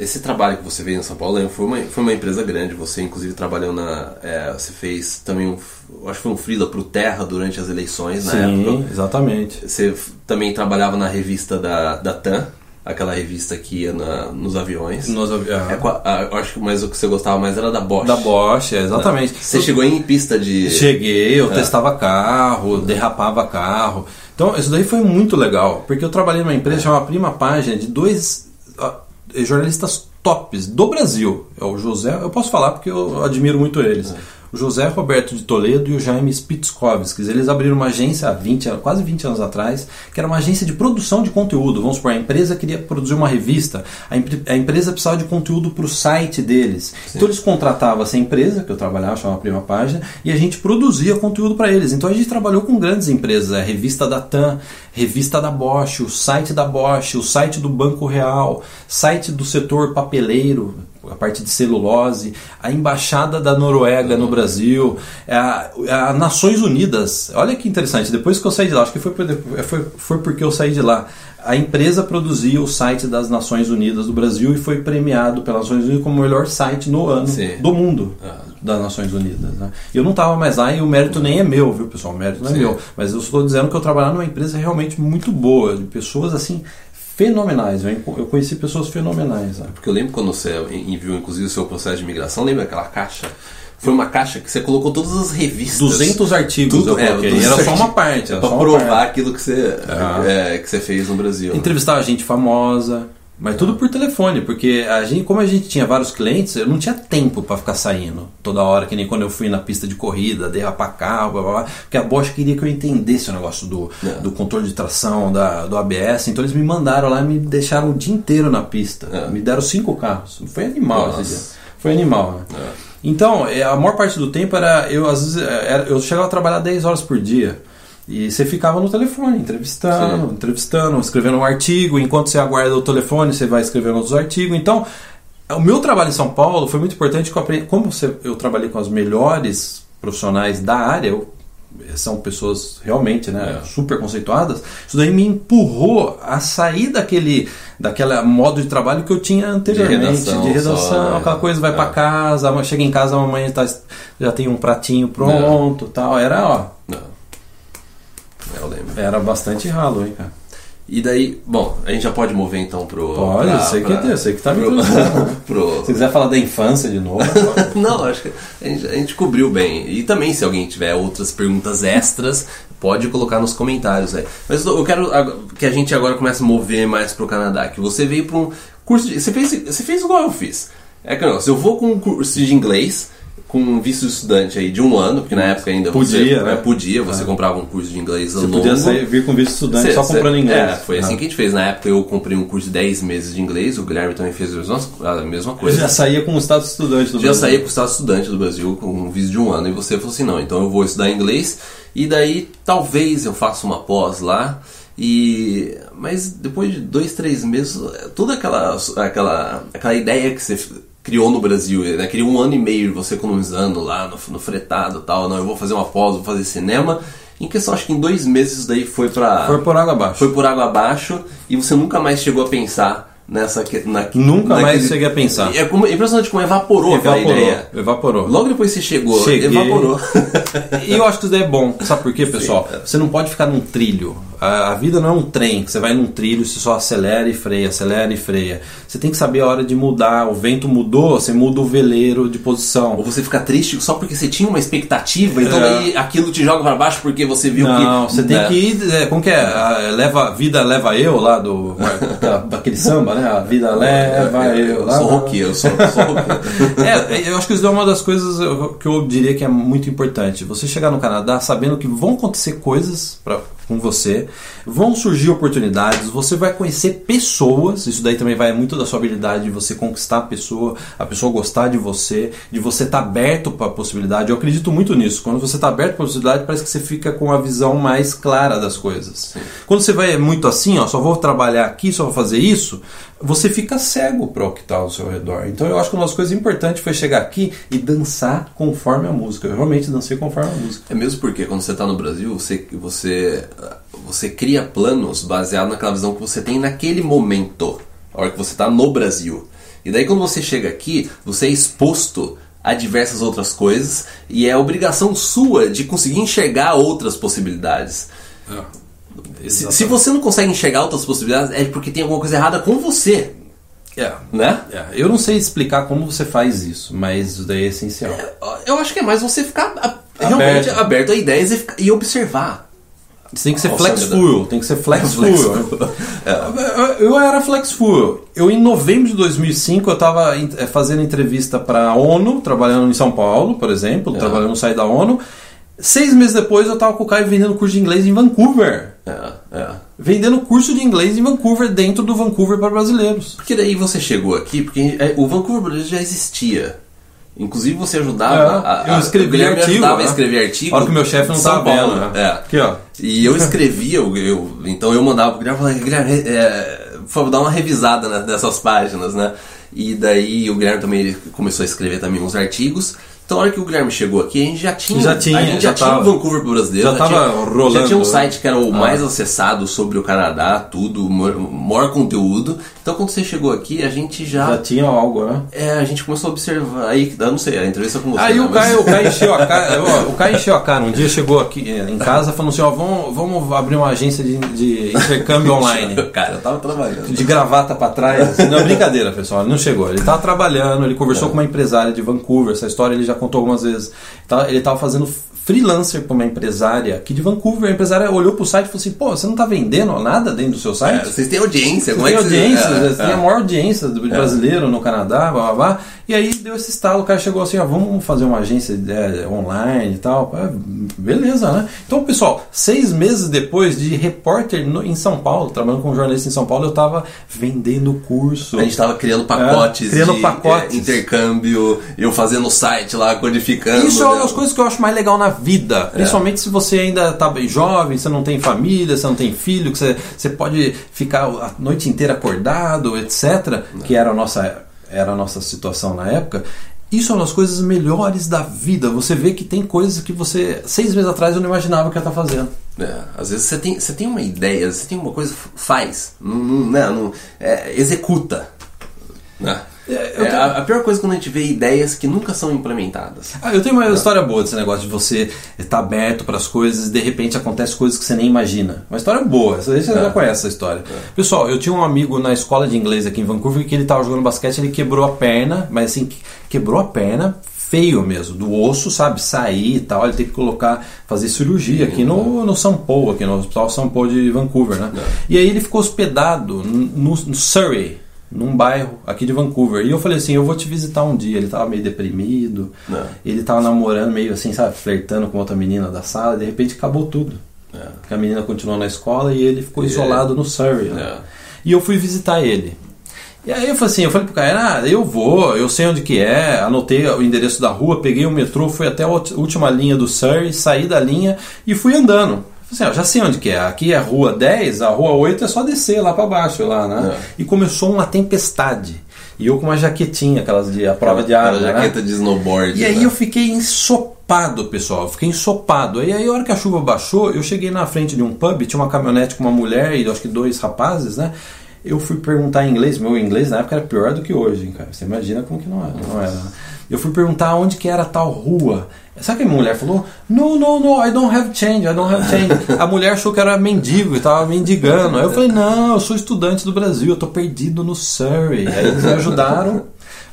esse trabalho que você veio em São Paulo né, foi uma, foi uma empresa grande. Você, inclusive, trabalhou na. é, você fez também um. eu Acho que foi um freela pro Terra durante as eleições na Sim, época. exatamente. Você também trabalhava na revista da, da TAM, aquela revista que ia na- nos aviões. Nós, ah, É, eu acho que mas o que você gostava mais era da Bosch. da Bosch, é, exatamente. Você chegou em pista de. Cheguei, eu É. testava carro, derrapava carro. Então, isso daí foi muito legal, porque eu trabalhei numa empresa chamada Prima Página de dois ah, jornalistas tops do Brasil. É o José, eu posso falar porque eu admiro muito eles. O José Roberto de Toledo e o Jaime Spitzkovskis. Eles abriram uma agência há 20, anos- quase 20 anos atrás, que era uma agência de produção de conteúdo. Vamos supor, a empresa queria produzir uma revista, a, empre- a empresa precisava de conteúdo para o site deles. Então eles contratavam essa empresa, que eu trabalhava, chamava Prima Página, e a gente produzia conteúdo para eles. Então a gente trabalhou com grandes empresas, a revista da TAM, revista da Bosch, o site da Bosch, o site do Banco Real, site do setor papeleiro, a parte de celulose, a embaixada da Noruega no Brasil, a, a Nações Unidas. Olha que interessante, depois que eu saí de lá, acho que foi, foi, foi porque eu saí de lá. A empresa produzia o site das Nações Unidas do Brasil e foi premiado pelas Nações Unidas como o melhor site no ano Sim. do mundo Ah. das Nações Unidas. Né? Eu não estava mais lá e o mérito nem é meu, viu, pessoal? O mérito não é Sim. meu. Mas eu estou dizendo que eu trabalhava numa empresa realmente muito boa, de pessoas assim fenomenais. Eu, conheci pessoas fenomenais. Né? Porque eu lembro quando você enviou, inclusive, o seu processo de imigração, lembra aquela caixa? Foi uma caixa que você colocou todas as revistas. 200 artigos Tudo, é, coloquei. 200 era só uma parte. Uma provar parte. aquilo que você, Ah. é, que você fez no Brasil. né? Entrevistava gente famosa, mas tudo por telefone, porque a gente, como a gente tinha vários clientes, eu não tinha tempo para ficar saindo toda hora, que nem quando eu fui na pista de corrida, derrapar carro, blá, blá, blá, porque a Bosch queria que eu entendesse o negócio do, É. do controle de tração, da, do ABS, então eles me mandaram lá e me deixaram o dia inteiro na pista. É. Me deram cinco carros. Foi animal Nossa. esse dia. Foi animal, né? É. Então, é, a maior parte do tempo era. Eu, às vezes, era, eu chegava a trabalhar 10 horas por dia. E você ficava no telefone, entrevistando, Sim. entrevistando, escrevendo um artigo. Enquanto você aguarda o telefone, você vai escrevendo outros artigos. Então, o meu trabalho em São Paulo foi muito importante. Que eu aprendi, como eu trabalhei com os melhores profissionais da área, eu- são pessoas realmente né, É. super conceituadas, isso daí me empurrou a sair daquele daquela modo de trabalho que eu tinha anteriormente, de redação redação, só, né? aquela coisa, vai É. pra casa, chega em casa, a mamãe tá, já tem um pratinho pronto tal. Era, ó, Não. É, Eu lembro. era bastante ralo, hein, cara. E daí, bom, a gente já pode mover então pro. Pode, pra- sei que pra- é, sei que tá me pro, interessando. pro- Se quiser falar da infância de novo, pode. Não, acho que a gente, a gente cobriu bem. E também, se alguém tiver outras perguntas extras, pode colocar nos comentários aí. Mas eu quero que a gente agora comece a mover mais pro Canadá. Que você veio para um curso de. Você fez, você fez igual eu fiz. É que negócio, eu vou com um curso de inglês, com um visto de estudante aí de um ano, porque na época ainda Podia, você, né? podia, você comprava um curso de inglês você longo. podia sair, vir com visto estudante Cê- só comprando inglês. É, foi assim Ah. que a gente fez. Na época eu comprei um curso de 10 meses de inglês, o Guilherme também fez a mesma, a mesma Eu coisa. já saía com o status estudante do Já Brasil. saía com o estado estudante do Brasil com um visto de um ano e você falou assim, não, então eu vou estudar inglês e daí talvez eu faça uma pós lá e mas depois de dois, três meses toda aquela aquela aquela ideia que você criou no Brasil, né? Queria um ano e meio você economizando lá no, no fretado tal, não, eu vou fazer uma pós, vou fazer cinema. Em questão, acho que em dois meses isso daí foi pra. Foi por água abaixo. Foi por água abaixo e você nunca mais chegou a pensar nessa. que- Na, Nunca mais cheguei a pensar. É como, impressionante como evaporou, aquela Evaporou, ideia. evaporou. Logo depois você chegou, Cheguei. evaporou. E eu acho que isso daí é bom. Sabe por quê, pessoal? Você não pode ficar num trilho. A, a vida não é um trem que você vai num trilho, você só acelera e freia, acelera e freia. Você tem que saber a hora de mudar. O vento mudou, você muda o veleiro de posição. Ou você fica triste só porque você tinha uma expectativa, então É. daí aquilo te joga pra baixo porque você viu que. Não, você tem né? que ir. é, Como que é? A leva, vida leva eu lá do. daquele samba, né? A vida leva eu. Lá, sou roqueiro, sou, sou roqueiro. É, eu acho que isso é uma das coisas que eu diria que é muito importante. Você chegar no Canadá sabendo que vão acontecer coisas para com você. Vão surgir oportunidades, você vai conhecer pessoas, isso daí também vai muito da sua habilidade de você conquistar a pessoa, a pessoa gostar de você, de você estar tá aberto para a possibilidade. Eu acredito muito nisso. Quando você está aberto para a possibilidade, parece que você fica com a visão mais clara das coisas. Sim. Quando você vai muito assim, ó, só vou trabalhar aqui, só vou fazer isso, você fica cego para o que está ao seu redor. Então eu acho que uma das coisas importantes foi chegar aqui e dançar conforme a música. Eu realmente dancei conforme a música. É mesmo porque quando você está no Brasil, você, você, você cria planos baseados naquela visão que você tem naquele momento, a hora que você está no Brasil. E daí quando você chega aqui, você é exposto a diversas outras coisas e é obrigação sua de conseguir enxergar outras possibilidades. É. Se, se, você não consegue enxergar outras possibilidades, é porque tem alguma coisa errada com você. É, né? É. Eu não sei explicar como você faz isso, mas isso daí é essencial. É, eu acho que é mais você ficar aberto. realmente aberto a ideias e, e observar. Tem que ser flexful, tem que ser flexful. é. Eu era flexful. Eu em novembro de 2005 eu estava é, fazendo entrevista para a ONU, trabalhando em São Paulo, por exemplo, é. trabalhando no site da ONU. Seis meses depois eu estava com o Caio vendendo curso de inglês em Vancouver. É, é. Vendendo curso de inglês em Vancouver, dentro do Vancouver para brasileiros. Porque daí você chegou aqui, porque é, o Vancouver brasileiro já existia. Inclusive você ajudava. É, a, eu escrevi artigo. ajudava né? a escrever artigo. Olha que meu chefe não estava vendo. Né? É. Aqui, ó. E eu escrevia, eu, eu, então eu mandava pro Guilherme e falava, Guilherme, é, por dar uma revisada nessas páginas, né? E daí o Guilherme também começou a escrever também uns artigos. Então, a hora que o Guilherme chegou aqui, a gente já tinha, já tinha, a gente já, já tinha tava, o Vancouver pro brasileiro. Já, já tava tinha, rolando. Já tinha um site que era o ah. mais acessado sobre o Canadá, tudo, maior conteúdo. Então, quando você chegou aqui, a gente já. Já tinha algo, né? É, a gente começou a observar. Aí, não sei, a entrevista com você. Aí né? o, Caio, o Caio encheu a cara. o Caio encheu a cara. Um dia chegou aqui eh, em casa falando assim: ó, vamos, vamos abrir uma agência de, de intercâmbio online. cara, eu tava trabalhando. De gravata pra trás. Não, brincadeira, pessoal. Ele não chegou. Ele tava trabalhando, ele conversou é. com uma empresária de Vancouver. Essa história ele já contou algumas vezes. Ele estava fazendo freelancer para uma empresária aqui de Vancouver. A empresária olhou para o site e falou assim: pô, você não está vendendo nada dentro do seu site? É, vocês têm audiência, como é que audiência, é, Você tem a maior audiência do brasileiro no Canadá, blá blá blá. E aí deu esse estalo, o cara chegou assim, ó, vamos fazer uma agência é, online e tal. É, beleza, né? Então, pessoal, seis meses depois de repórter no, em São Paulo, trabalhando com jornalista em São Paulo, eu estava vendendo curso. A gente estava criando pacotes é, criando de pacotes. intercâmbio, eu fazendo o site lá, codificando. Isso é uma das coisas que eu acho mais legal na vida. É. Principalmente se você ainda está bem jovem, você não tem família, você não tem filho, que você, você pode ficar a noite inteira acordado, etc. Que era a nossa era a nossa situação na época, isso é uma das coisas melhores da vida. Você vê que tem coisas que você, seis meses atrás, eu não imaginava que ia estar fazendo. É, às vezes você tem, você tem uma ideia, você tem uma coisa, faz, não, não, né, não é, executa. Né? É, é, tenho... a, a, pior coisa é quando a gente vê ideias que nunca são implementadas. Ah, eu tenho uma história boa desse negócio de você estar aberto para as coisas e de repente acontece coisas que você nem imagina. Uma história boa, você já é. conhece essa história. É. Pessoal, eu tinha um amigo na escola de inglês aqui em Vancouver que ele estava jogando basquete, ele quebrou a perna, mas assim, quebrou a perna feio mesmo, do osso, sabe, sair e tal, ele tem que colocar, fazer cirurgia aqui no, no São Paulo, aqui no Hospital São Paulo de Vancouver, né? É. E aí ele ficou hospedado no, no Surrey, num bairro aqui de Vancouver. E eu falei assim, eu vou te visitar um dia. Ele tava meio deprimido. É. ele tava namorando meio assim, sabe, flertando com outra menina da sala, e de repente acabou tudo. É. A menina continuou na escola e ele ficou isolado no Surrey. Né? É. E eu fui visitar ele. E aí eu falei assim, eu falei pro cara, ah, eu vou, eu sei onde que é, anotei o endereço da rua, peguei o metrô, fui até a última linha do Surrey, saí da linha e fui andando. Assim, ó, já sei onde que é. Aqui é a rua 10, a rua 8 é só descer lá para baixo, lá, né? É. E começou uma tempestade. E eu com uma jaquetinha, aquelas de a prova de ar. Né? jaqueta né? de snowboard. E aí né? eu fiquei ensopado, pessoal. Eu fiquei ensopado. E aí, a hora que a chuva baixou, eu cheguei na frente de um pub, tinha uma caminhonete com uma mulher e acho que dois rapazes, né? Eu fui perguntar em inglês. Meu inglês na época era pior do que hoje, cara. Você imagina como que não era. Não era. Né? Eu fui perguntar onde que era tal rua. Sabe que a mulher falou? No, no, no, I don't have change, I don't have change. A mulher achou que era mendigo e tava mendigando. Aí eu falei, não, eu sou estudante do Brasil, eu tô perdido no Surrey. Aí eles me ajudaram,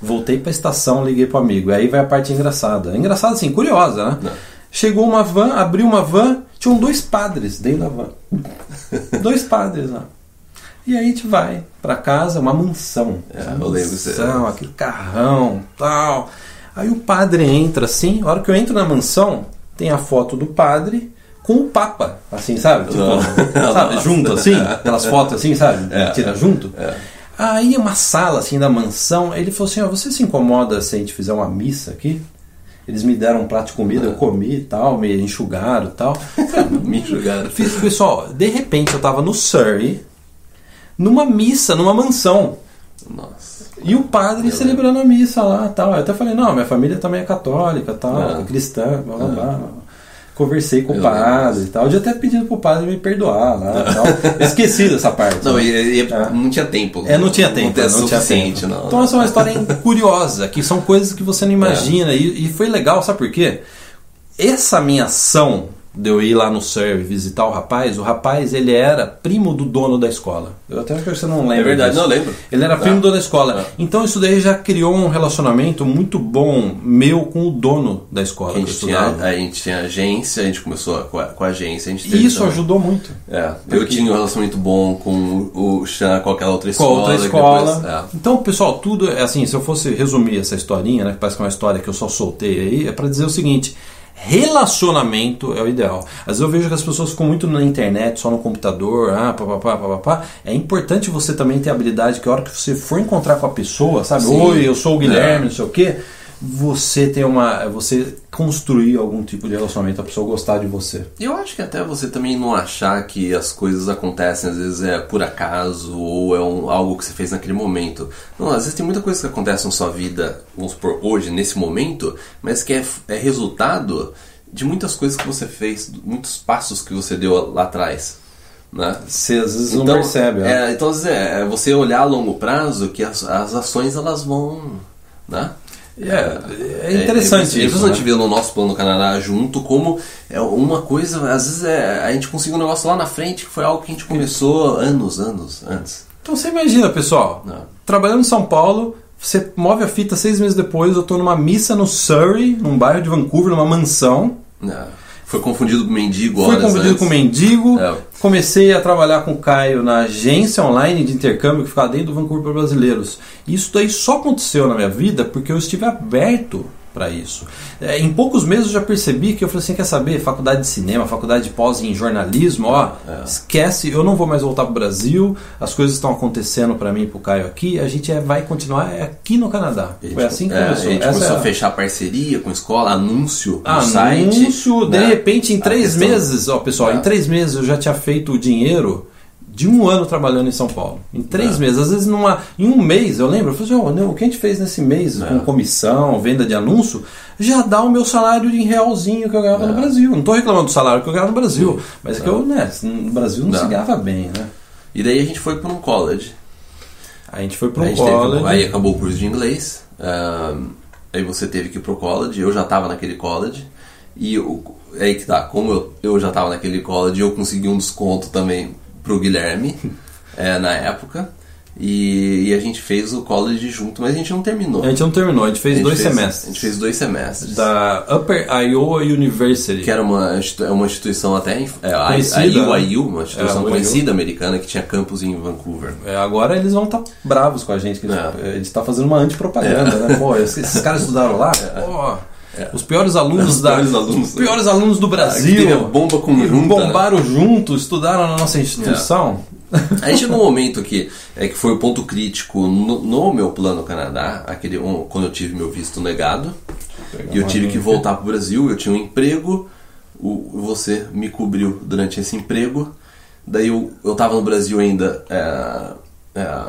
voltei pra estação, liguei pro amigo. Aí vai a parte engraçada. Engraçada assim, curiosa, né? Não. Chegou uma van, abriu uma van, tinham dois padres dentro da van. dois padres lá. E aí a gente vai para casa, uma mansão. É, uma mansão, aquele carrão, tal. Aí o padre entra assim, a hora que eu entro na mansão, tem a foto do padre com o Papa, assim, sabe? Tipo, sabe? Junto, assim, aquelas fotos assim, sabe? É. Tira junto. É. Aí uma sala assim da mansão, ele falou assim, ó, você se incomoda se a gente fizer uma missa aqui? Eles me deram um prato de comida, eu comi e tal, me enxugaram e tal. Me enxugaram. Fiz, pessoal, de repente eu tava no Surrey, numa missa, numa mansão. Nossa. E o padre celebrando a missa lá tal. Eu até falei, não, minha família também é católica tal, Ah. é cristã, blá blá blá. Conversei com Eu o padre e tal. Eu já até pedido pro padre me perdoar lá tal. Esqueci dessa parte. Não, né? e, e- É. não tinha tempo. É, não tinha tempo, Não, não, tinha tinha tempo. não. Então essa é uma história curiosa, que são coisas que você não imagina. E, e foi legal, sabe por quê? Essa minha ação de eu ir lá no serve visitar o rapaz, o rapaz ele era primo do dono da escola. Eu até acho que você não lembra. É verdade, disso. não lembro. Ele era Tá. primo do dono da escola. Tá. Então isso daí já criou um relacionamento muito bom meu com o dono da escola. A gente, tinha, a gente tinha agência, a gente começou com a, com a agência. A gente E isso também- ajudou muito. É, eu Porque- tinha um relacionamento bom com o Chan, com aquela outra com escola. outra que escola. depois- é. Então, pessoal, tudo é assim, se eu fosse resumir essa historinha, né, que parece que é uma história que eu só soltei aí, é para dizer o seguinte: relacionamento é o ideal. Às vezes eu vejo que as pessoas ficam muito na internet, só no computador, ah, papapá, papapá. É importante você também ter habilidade que a hora que você for encontrar com a pessoa, sabe? Sim. Oi, eu sou o Guilherme, É. não sei o quê. Você ter uma. Você construir algum tipo de relacionamento, a pessoa gostar de você. Eu acho que até você também não achar que as coisas acontecem, às vezes é por acaso ou é um- algo que você fez naquele momento. Não, às vezes tem muita coisa que acontece na sua vida, vamos supor, hoje, nesse momento, mas que é, é resultado de muitas coisas que você fez, muitos passos que você deu lá atrás. Né? Você às vezes não percebe. ó. É, então, às vezes, é é você olhar a longo prazo que as, as ações elas vão. Né? É, é interessante É, isso. interessante né? ver no nosso plano Canadá junto como é uma coisa, às vezes é, a gente conseguiu um negócio lá na frente que foi algo que a gente começou anos, anos antes. Então você imagina, pessoal, Não. trabalhando em São Paulo, você move a fita seis meses depois, eu tô numa missa no Surrey, num bairro de Vancouver, numa mansão. né? Foi confundido com mendigo Fui horas convidado antes. com mendigo, É. comecei a trabalhar com o Caio na agência online de intercâmbio que ficava dentro do Vancouver para brasileiros. Isso daí só aconteceu na minha vida porque eu estive aberto para isso. É, em poucos meses eu já percebi que eu falei assim, quer saber, faculdade de cinema, faculdade de pós em jornalismo, ó, É. esquece, eu não vou mais voltar pro Brasil, as coisas estão acontecendo para mim e pro Caio aqui, a gente é- vai continuar aqui no Canadá. Foi assim que é, começou. A gente Essa começou é a fechar parceria com escola, anúncio no site. Anúncio, de né? repente, em A três questão- meses, ó pessoal, É. em três meses eu já tinha feito o dinheiro de um ano trabalhando em São Paulo. Em três É. meses, às vezes numa, em um mês, eu lembro, eu falei assim, não, o que a gente fez nesse mês É. com comissão, venda de anúncio, já dá o meu salário em realzinho que eu ganhava É. no Brasil. Não estou reclamando do salário que eu ganhava no Brasil, mas é que É. eu, né, no Brasil não, Não. se ganhava bem, né? E daí a gente foi para um college. A gente foi para um gente teve- college. aí acabou o curso de inglês. aí você teve que ir pro college. Eu já estava naquele college. E o- aí que tá, como eu, eu já estava naquele college, eu consegui um desconto também pro Guilherme é, na época. E, e a gente fez o college junto, mas a gente não terminou. A gente não terminou, a gente fez A gente dois fez- semestres. A gente fez dois semestres. Da Upper Iowa University. Que era uma, é uma instituição até. É, a, UIU, uma instituição É, conhecida americana que tinha campus em Vancouver. É, agora eles vão estar bravos com a gente, que eles- É. a gente está fazendo uma antipropaganda, né? Pô, esses, esses caras estudaram lá, pô, os piores alunos Os da, piores alunos. os piores alunos do que Brasil, bomba conjunta, bombaram junto, estudaram na nossa instituição. Aí chegou um momento que, é, que foi o ponto crítico no, no meu plano Canadá, aquele, um, quando eu tive meu visto negado, e eu tive que voltar para o Brasil, eu tinha um emprego, o, você me cobriu durante esse emprego, daí eu, eu tava no Brasil ainda é, é,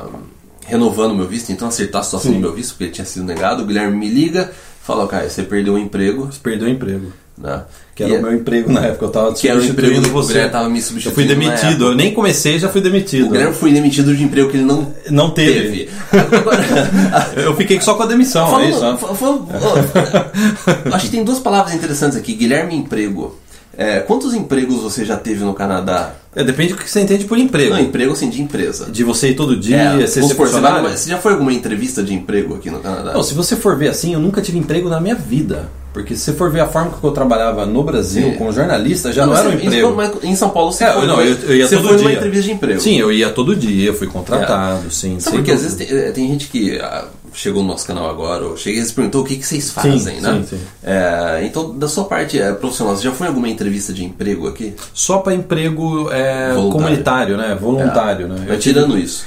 renovando meu visto, então acertar a situação Sim. do meu visto, porque ele tinha sido negado, o Guilherme me liga, fala, cara, você perdeu o emprego, Você perdeu o emprego. né? Que era E- o meu emprego na época, eu tava que era o substituindo você. Guilherme tava me Eu fui substituindo demitido, eu nem comecei já fui demitido. O Guilherme foi demitido de emprego que ele não Não teve. teve. Eu fiquei só com a demissão, é isso, né? acho que tem duas palavras interessantes aqui. Guilherme emprego. É, quantos empregos você já teve no Canadá? É, depende do que você entende por emprego. Não, emprego assim de empresa. De você ir todo dia, É, ser supor, você, vai funcionário. você já foi alguma entrevista de emprego aqui no Canadá? Não, se você for ver assim, eu nunca tive emprego na minha vida. Porque se você for ver a forma que eu trabalhava no Brasil Sim. como jornalista, já não, era um emprego. Mas em São Paulo você É, foi, não, eu, eu ia você todo foi dia. numa entrevista de emprego. Sim, eu ia todo dia, fui contratado, sim. Sabe porque às vezes dúvida. tem, tem gente que ah, chegou no nosso canal agora, ou chega e perguntou o que, que vocês fazem, Sim, né? sim, sim. É, então, da sua parte é, profissional, você já foi em alguma entrevista de emprego aqui? Só para emprego é, comunitário, né? Voluntário, né? Mas tirando isso.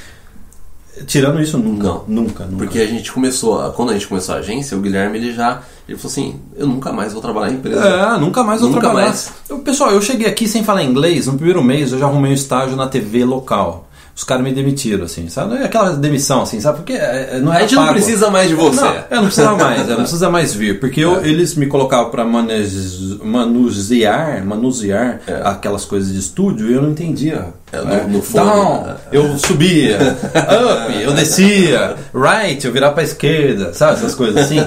Tirando isso, nunca. Não. Nunca, nunca. Porque a gente começou, a- quando a gente começou a agência, o Guilherme ele já ele falou assim: eu nunca mais vou trabalhar em empresa. É, nunca mais vou Nunca trabalhar. mais. Eu, pessoal, eu cheguei aqui sem falar inglês. No primeiro mês eu já arrumei um estágio na TV local. Os caras me demitiram, assim, sabe? Não é Aquela demissão, assim, sabe? Porque é, é- não A era gente não pago. precisa mais de você. Não, eu não precisava mais, eu não precisava mais vir. Porque eu- eles me colocavam pra manes- manusear, manusear É. aquelas coisas de estúdio e eu não entendia. É, no- É, no fone, down, né? eu subia, up, eu descia, right, eu virava pra esquerda, sabe? Essas coisas assim.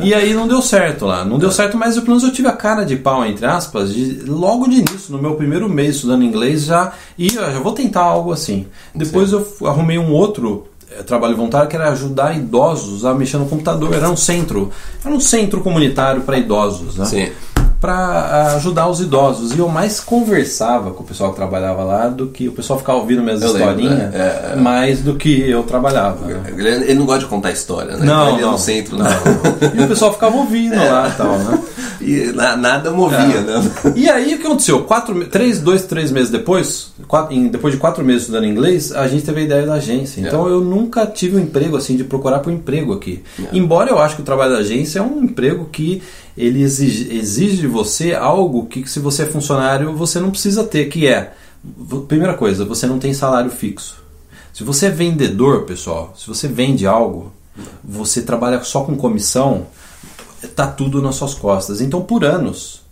E aí não deu certo lá. Não deu certo, mas pelo menos eu tive a cara de pau, entre aspas, de, logo de início, no meu primeiro mês estudando inglês, já. E eu já vou tentar algo assim. Depois eu f- arrumei um outro eh, trabalho voluntário que era ajudar idosos a mexer no computador. Era um centro. Era um centro comunitário para idosos, né? Sim. Para ajudar os idosos. E eu mais conversava com o pessoal que trabalhava lá do que o pessoal ficava ouvindo minhas Eu lembro, historinhas, né? É, é. mais do que eu trabalhava. né? Ele não gosta de contar história, né? Não, ele é não, no centro, não. né? E o pessoal ficava ouvindo lá e tal, né? E na- nada movia, É. né? E aí o que aconteceu? Quatro, três, dois, três meses depois, quatro- em- depois de quatro meses estudando inglês, a gente teve a ideia da agência. Então É. eu nunca tive um emprego assim de procurar por emprego aqui. É. Embora eu acho que o trabalho da agência é um emprego que ele exige, exige de você algo que se você é funcionário você não precisa ter, que é primeira coisa, você não tem salário fixo. Se você é vendedor, pessoal, se você vende algo, você trabalha só com comissão, tá tudo nas suas costas. Então por anos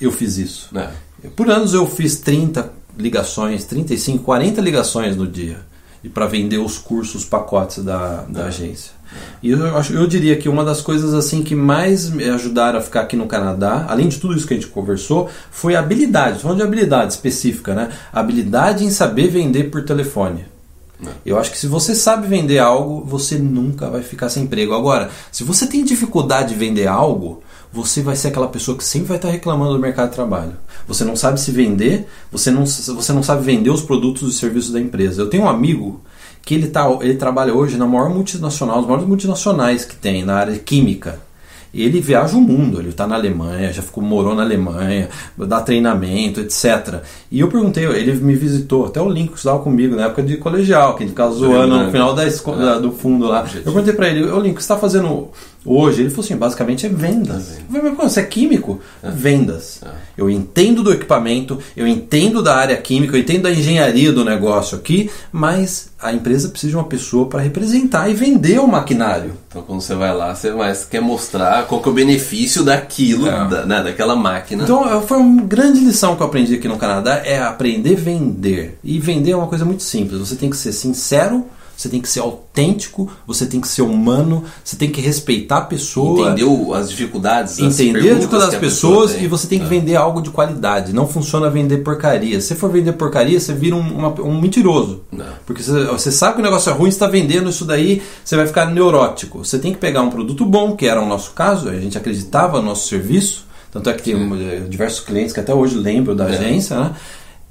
eu fiz isso. É. Por anos eu fiz 30 ligações, 35, 40 ligações no dia. E para vender os cursos, os pacotes da, da agência. E eu, acho, eu diria que uma das coisas assim que mais me ajudaram a ficar aqui no Canadá, além de tudo isso que a gente conversou, foi a habilidade. Tô falando de habilidade específica, né? A habilidade em saber vender por telefone. Eu acho que se você sabe vender algo, você nunca vai ficar sem emprego. Agora, se você tem dificuldade de vender algo, você vai ser aquela pessoa que sempre vai estar reclamando do mercado de trabalho. Você não sabe se vender, você não, você não sabe vender os produtos e serviços da empresa. Eu tenho um amigo que ele, tá, ele trabalha hoje na maior multinacional, as maiores multinacionais que tem na área química. Ele viaja o mundo, ele está na Alemanha, já ficou morou na Alemanha, dá treinamento, etc. E eu perguntei, ele me visitou, até o link que estava comigo na época de colegial, que gente ficava zoando no final da esco- da- do fundo lá. Eu perguntei para ele, link, o que você está fazendo hoje? Ele falou assim, basicamente é vendas. Mas pô, você é químico? Vendas. Eu entendo do equipamento, eu entendo da área química, eu entendo da engenharia do negócio aqui, mas a empresa precisa de uma pessoa para representar e vender o maquinário. Então quando você vai lá, você mais quer mostrar qual que é o benefício daquilo, É. da, né, daquela máquina. Então foi uma grande lição que eu aprendi aqui no Canadá é aprender a vender. E vender é uma coisa muito simples. Você tem que ser sincero, você tem que ser autêntico, você tem que ser humano, você tem que respeitar a pessoa. Entendeu as dificuldades, as Entender a perguntas dificuldade das pessoa pessoas tem. e você tem que É. vender algo de qualidade. Não funciona vender porcaria. Se você for vender porcaria, você vira um, uma- um mentiroso. Não. Porque você, você sabe que o negócio é ruim, você está vendendo isso daí, você vai ficar neurótico. Você tem que pegar um produto bom, que era o nosso caso, a gente acreditava no nosso serviço. Tanto é que tem eh, diversos clientes que até hoje lembram da É. agência, né?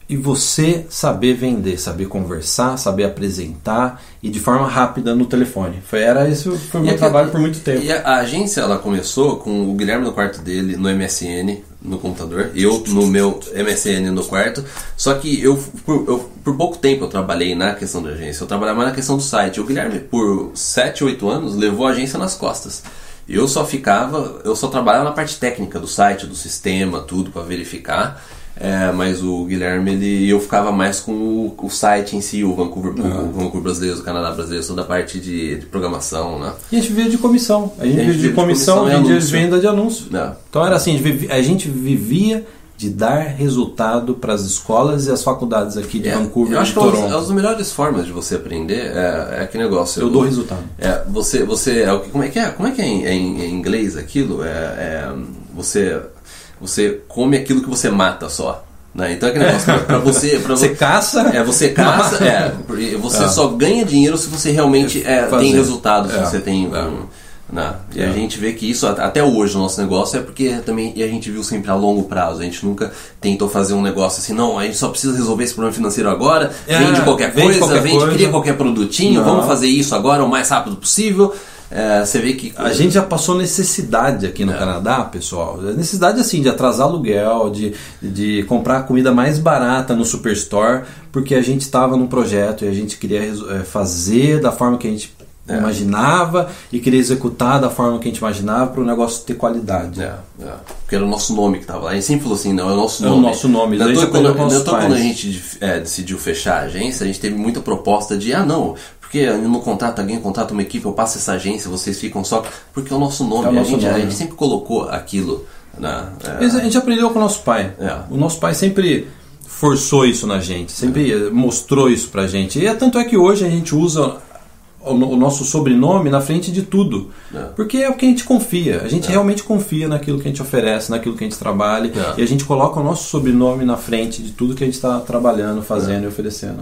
E você saber vender, saber conversar, saber apresentar e de forma rápida no telefone. Foi, era esse foi o meu trabalho por muito tempo. E a, a agência ela começou com o Guilherme no quarto dele, no MSN, no computador, eu no meu MSN no quarto. Só que eu por, eu, por pouco tempo eu trabalhei na questão da agência, eu trabalhava mais na questão do site. O Guilherme, por 7, 8 anos, levou a agência nas costas. Eu só ficava, eu só trabalhava na parte técnica do site, do sistema, tudo para verificar. É, mas o Guilherme, ele, eu ficava mais com o, o site em si, o Vancouver, o Vancouver brasileiro, o Canadá brasileiro, toda a parte de, de programação, né? E a gente vivia de comissão. A gente A gente vivia de vive de comissão, comissão e anúncio. venda de anúncio. Não. Então era assim, a gente vivia de dar resultado para as escolas e as faculdades aqui de É, Vancouver eu acho de que é Toronto. das- é das melhores formas de você aprender é, é que negócio. Eu dou resultado. É, você, você, é como é que é? Como é que é em, em- em inglês aquilo? É, é, você, você come aquilo que você mata só. Né? Então é que negócio pra, pra você, pra Você vo- caça, é, você caça, é, você É. só ganha dinheiro se você realmente é, Fazer. tem resultado, se É. você tem. É. um- né? E É. a gente vê que isso, at- até hoje, o nosso negócio é porque também e a gente viu sempre a longo prazo. A gente nunca tentou fazer um negócio assim, não, a gente só precisa resolver esse problema financeiro agora, É, vende qualquer vende coisa, qualquer vende, coisa. cria qualquer produtinho, Não. vamos fazer isso agora o mais rápido possível. É, você vê que. A gente já passou necessidade aqui no É. Canadá, pessoal. Necessidade assim de atrasar aluguel, de, de comprar comida mais barata no Superstore, porque a gente estava num projeto e a gente queria eh, fazer da forma que a gente É. imaginava e queria executar da forma que a gente imaginava para o negócio ter qualidade. É, é. Porque era o nosso nome que tava lá. A gente sempre falou assim, não, é o nosso É o nome. nosso nome, Não é quando, é quando a gente é, decidiu fechar a agência, a gente teve muita proposta de, ah não, porque no contrato, alguém contrata uma equipe, eu passo essa agência, vocês ficam só. Porque é o nosso nome. É o nosso a, gente, a nome. gente sempre colocou aquilo na. é, a gente aprendeu com o nosso pai. É. O nosso pai sempre forçou isso na gente, sempre eh, mostrou isso pra gente. E é tanto é que hoje a gente usa o, no- o nosso sobrenome na frente de tudo. É. Porque é o que a gente confia. A gente realmente confia naquilo que a gente oferece, naquilo que a gente trabalha. É. E a gente coloca o nosso sobrenome na frente de tudo que a gente está trabalhando, fazendo É. e oferecendo.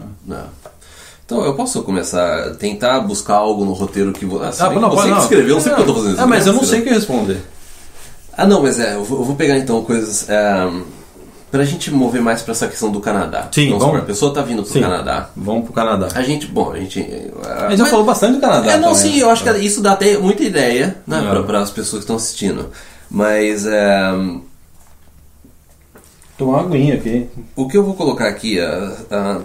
Então eu posso começar a tentar buscar algo no roteiro que ah, Ah, que não, você que não. escreveu, não sei porque eu tô fazendo. Ah, mas eu não né? sei o que responder. Ah, não, mas é, eu vou, pegar então coisas. É, pra gente mover mais pra essa questão do Canadá. Sim, Vamos vamos. a pessoa tá vindo pro Sim. Canadá. Vamos pro Canadá. A gente, bom, a gente. A gente já falou bastante do Canadá. É, não, também. sim, eu acho que isso dá até muita ideia né, É. pra, para as pessoas que estão assistindo. Mas é, Tomar uma aguinha aqui. o que eu vou colocar aqui é. é,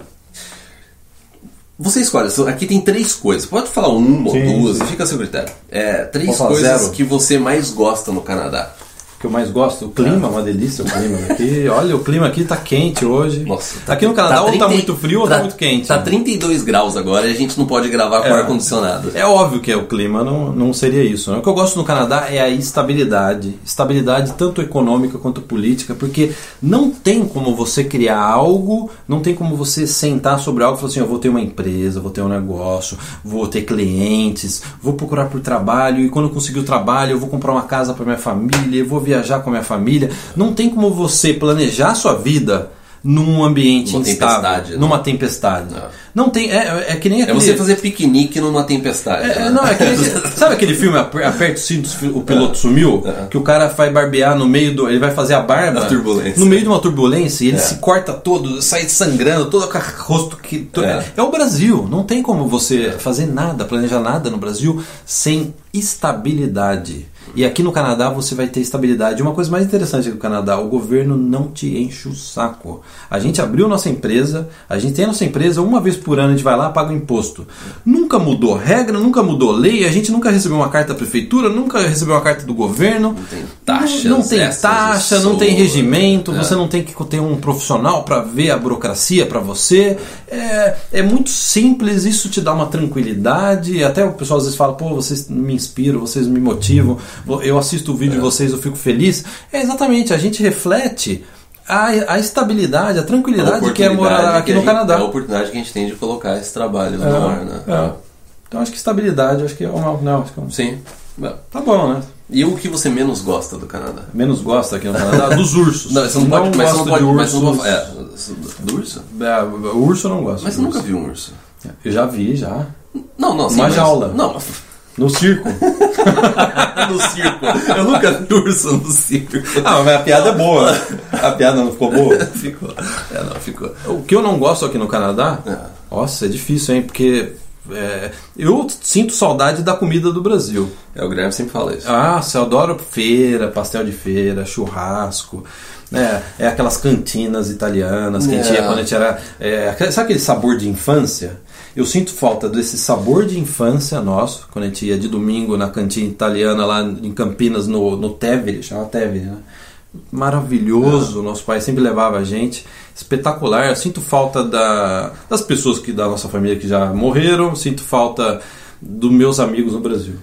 você escolhe, aqui tem três coisas. Pode falar uma Sim, ou duas, sim. fica a seu critério. É, três coisas zero? que você mais gosta no Canadá. Que eu mais gosto. O clima é uma delícia, o clima aqui. Olha, o clima aqui tá quente hoje. Nossa, aqui no Canadá ou tá 30 muito frio ou tá muito quente. Tá 32 graus agora e a gente não pode gravar com É. ar-condicionado. É óbvio que é o clima, não, não seria isso. né? O que eu gosto no Canadá é a estabilidade. Estabilidade tanto econômica quanto política, porque não tem como você criar algo, não tem como você sentar sobre algo e falar assim, eu vou ter uma empresa, vou ter um negócio, vou ter clientes, vou procurar por trabalho e quando eu conseguir o trabalho eu vou comprar uma casa para minha família, eu vou viajar com a minha família. Não tem como você planejar a sua vida num ambiente Numa instável, tempestade, né? numa tempestade. Não. Não tem, é, é que nem É aquele... você fazer piquenique numa tempestade. É, né? não, é aquele, sabe aquele filme Aper- Aperta os cintos, o piloto sumiu? É. Que o cara vai barbear no meio do. Ele vai fazer a barba no meio de uma turbulência e ele É. se corta todo, sai sangrando, todo com o rosto que. É. É. o Brasil. Não tem como você fazer nada, planejar nada no Brasil sem estabilidade. E aqui no Canadá você vai ter estabilidade. Uma coisa mais interessante do Canadá, o governo não te enche o saco. A gente abriu nossa empresa, a gente tem a nossa empresa, uma vez por ano a gente vai lá paga o imposto. Nunca mudou regra, nunca mudou lei, a gente nunca recebeu uma carta da prefeitura, nunca recebeu uma carta do governo. Não tem taxas Não, não tem taxa, não tem regimento, é. você não tem que ter um profissional para ver a burocracia para você. É, é muito simples, isso te dá uma tranquilidade. Até o pessoal às vezes fala, pô, vocês me inspiram, vocês me motivam, eu assisto o vídeo É. de vocês, eu fico feliz. É exatamente, a gente reflete a, a estabilidade, a tranquilidade que é morar aqui a no gente- Canadá. É a oportunidade que a gente tem de colocar esse trabalho no ar, né? é. Então acho que estabilidade, acho que é uma. Não, acho que é um- Sim. É. Tá bom, né? E o que você menos gosta do Canadá? Menos gosta aqui no Canadá dos ursos. Não, você não pode, mas não gosto pode, de mas você não é, do urso? É, urso eu não gosto. Mas você nunca urso. viu um urso? Eu já vi, já. Não, não, sim, Uma mas- jaula. Não, No circo. no circo. Eu nunca vi urso no circo. ah, mas a piada é boa. A piada não ficou boa? ficou. É, não, ficou. O que eu não gosto aqui no Canadá, É. nossa, é difícil, hein? Porque é, eu sinto saudade da comida do Brasil. É, o Guilherme sempre fala isso. Ah, eu adoro feira, pastel de feira, churrasco. É, é aquelas cantinas italianas que a gente É. ia quando a gente era. é, sabe aquele sabor de infância? Eu sinto falta desse sabor de infância nosso, quando a gente ia de domingo na cantina italiana lá em Campinas, no, no Tevere, chama Tevere, né? Maravilhoso, nosso pai sempre levava a gente, espetacular. Eu sinto falta da, das pessoas que da nossa família que já morreram, sinto falta dos meus amigos no Brasil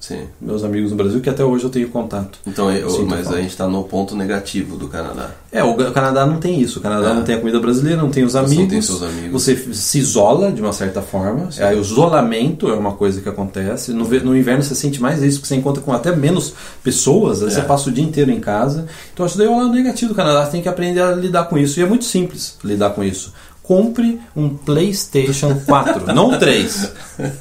Sim. meus amigos no Brasil, que até hoje eu tenho contato. Então, eu- Sinto mas falta. a gente tá no ponto negativo do Canadá. É, o o Canadá não tem isso. O Canadá É. não tem a comida brasileira, não tem os Você não amigos. tem seus amigos. Você se isola de uma certa forma. É, o isolamento é uma coisa que acontece. No, ve- no inverno você sente mais isso, porque você encontra com até menos pessoas. É. Você passa o dia inteiro em casa. Então acho que daí é o lado negativo do Canadá. Você tem que aprender a lidar com isso. E é muito simples lidar com isso. Compre um PlayStation 4, não 3,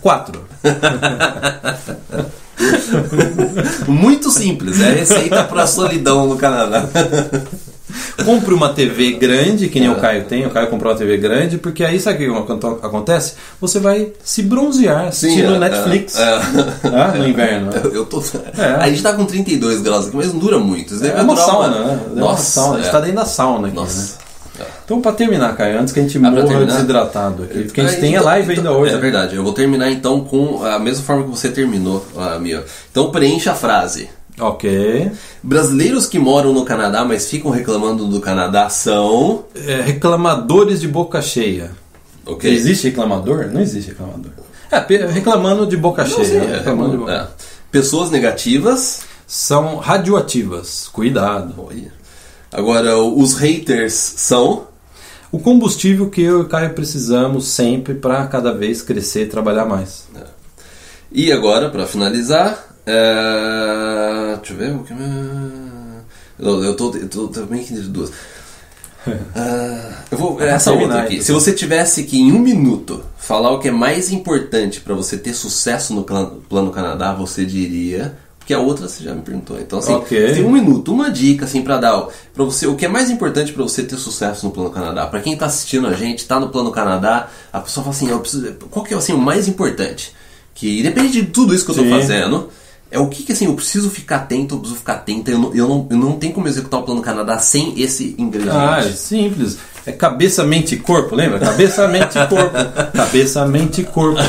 4. Muito simples, é a receita pra solidão no Canadá. Compre uma TV grande, que nem É. o Caio tem. O Caio comprou uma TV grande, porque aí sabe o que aconte- acontece? Você vai se bronzear assistindo é, Netflix É, ah, no inverno. Eu, eu tô. É. A gente tá com 32 graus aqui, mas não dura muito. É uma sauna, né? É uma Nossa. A gente é. tá dentro da sauna aqui, né? Então, pra terminar, Caio, antes que a gente Ah, morra desidratado aqui, porque a gente Ah, tem a então- live então- ainda hoje. É verdade, eu vou terminar então com a mesma forma que você terminou, a minha. Então preencha a frase. Ok. Brasileiros que moram no Canadá, mas ficam reclamando do Canadá são. É, reclamadores de boca cheia. Ok? Existe reclamador? Não existe reclamador. É, reclamando de boca Não, cheia. sim, né? é, reclamando de boca. é. Pessoas negativas. São radioativas. Cuidado. Olha. Agora, os haters são. O combustível que eu e o Caio precisamos sempre para cada vez crescer e trabalhar mais. E agora, pra finalizar, é... deixa eu ver o que. Eu, eu tô, eu tô também entre duas. Ah, eu vou. Pra Essa outra aqui. então. Se você tivesse que em um minuto falar o que é mais importante pra você ter sucesso no clan- Plano Canadá, você diria. Porque a outra você já me perguntou. Então, assim, Ok. tem um minuto, uma dica assim para dar para você o que é mais importante pra você ter sucesso no Plano Canadá. Pra quem tá assistindo a gente, tá no Plano Canadá, a pessoa fala assim, eu preciso, qual que é assim o mais importante? Que independente de tudo isso que eu tô Sim. fazendo, é o que que assim eu preciso ficar atento, eu preciso ficar atento, eu não, eu não, eu não tenho como executar o Plano Canadá sem esse ingrediente. Ah, é simples. É cabeça, mente e corpo, lembra? Cabeça, mente e corpo. Cabeça, mente e corpo.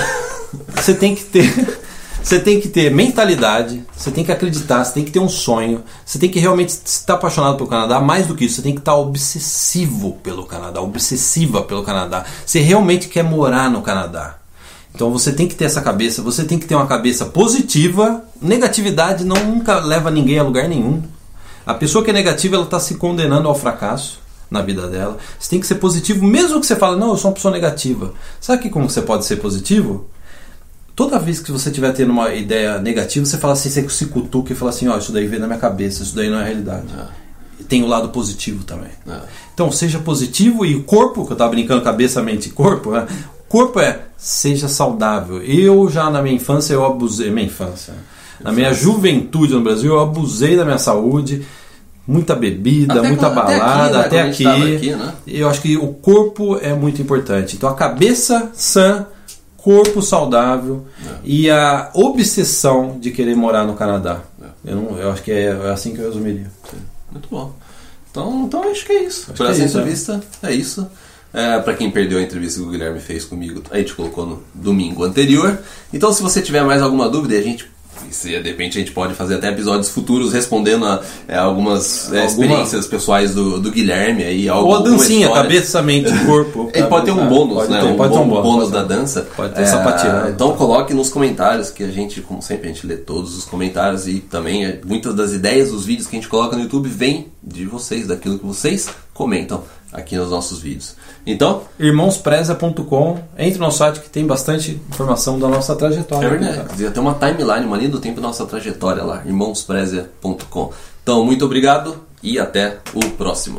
Você tem que ter. Você tem que ter mentalidade, você tem que acreditar, você tem que ter um sonho, você tem que realmente estar apaixonado pelo Canadá. Mais do que isso, você tem que estar obsessivo pelo Canadá, obsessiva pelo Canadá. Você realmente quer morar no Canadá. Então você tem que ter essa cabeça, você tem que ter uma cabeça positiva. Negatividade não nunca leva ninguém a lugar nenhum. A pessoa que é negativa, ela está se condenando ao fracasso na vida dela. Você tem que ser positivo, mesmo que você fale, não, eu sou uma pessoa negativa. Sabe como você pode ser positivo? Toda vez que você estiver tendo uma ideia negativa, você fala assim, você se cutuca e fala assim, ó, isso daí veio na minha cabeça, isso daí não é realidade. E tem o lado positivo também. É. Então, seja positivo e o corpo, que eu estava brincando cabeça, mente e corpo, né? O corpo é seja saudável. Eu já na minha infância eu abusei, minha infância. Na minha juventude no Brasil eu abusei da minha saúde, muita bebida, Até muita quando- até aqui, balada, né, até aqui. tava aqui, né? Eu acho que o corpo é muito importante. Então a cabeça sã, corpo saudável É. e a obsessão de querer morar no Canadá. Eu, não, eu acho que é, é assim que eu resumiria. Muito bom. Então, então acho que é isso. Acho Por que é essa isso, entrevista, é isso. É, para quem perdeu a entrevista que o Guilherme fez comigo, a gente colocou no domingo anterior. Então, se você tiver mais alguma dúvida, a gente. Se de repente a gente pode fazer até episódios futuros respondendo a é, algumas é, Alguma- experiências pessoais do, do Guilherme aí. algo- Ou a dancinha, cabeça, mente, corpo. Ele pode ter um bônus, Pode né? ter- um, pode ter bom- um bônus, bônus da ter. dança. Pode ter sapateado. Então coloque nos comentários que a gente, como sempre, a gente lê todos os comentários e também é, muitas das ideias dos vídeos que a gente coloca no YouTube vêm de vocês, daquilo que vocês comentam aqui nos nossos vídeos. Então, Irmãospreza.com, entre no nosso site que tem bastante informação da nossa trajetória. é verdade. Devia ter uma timeline, uma linha do tempo da nossa trajetória lá, irmãosprezia.com. Então, muito obrigado e até o próximo.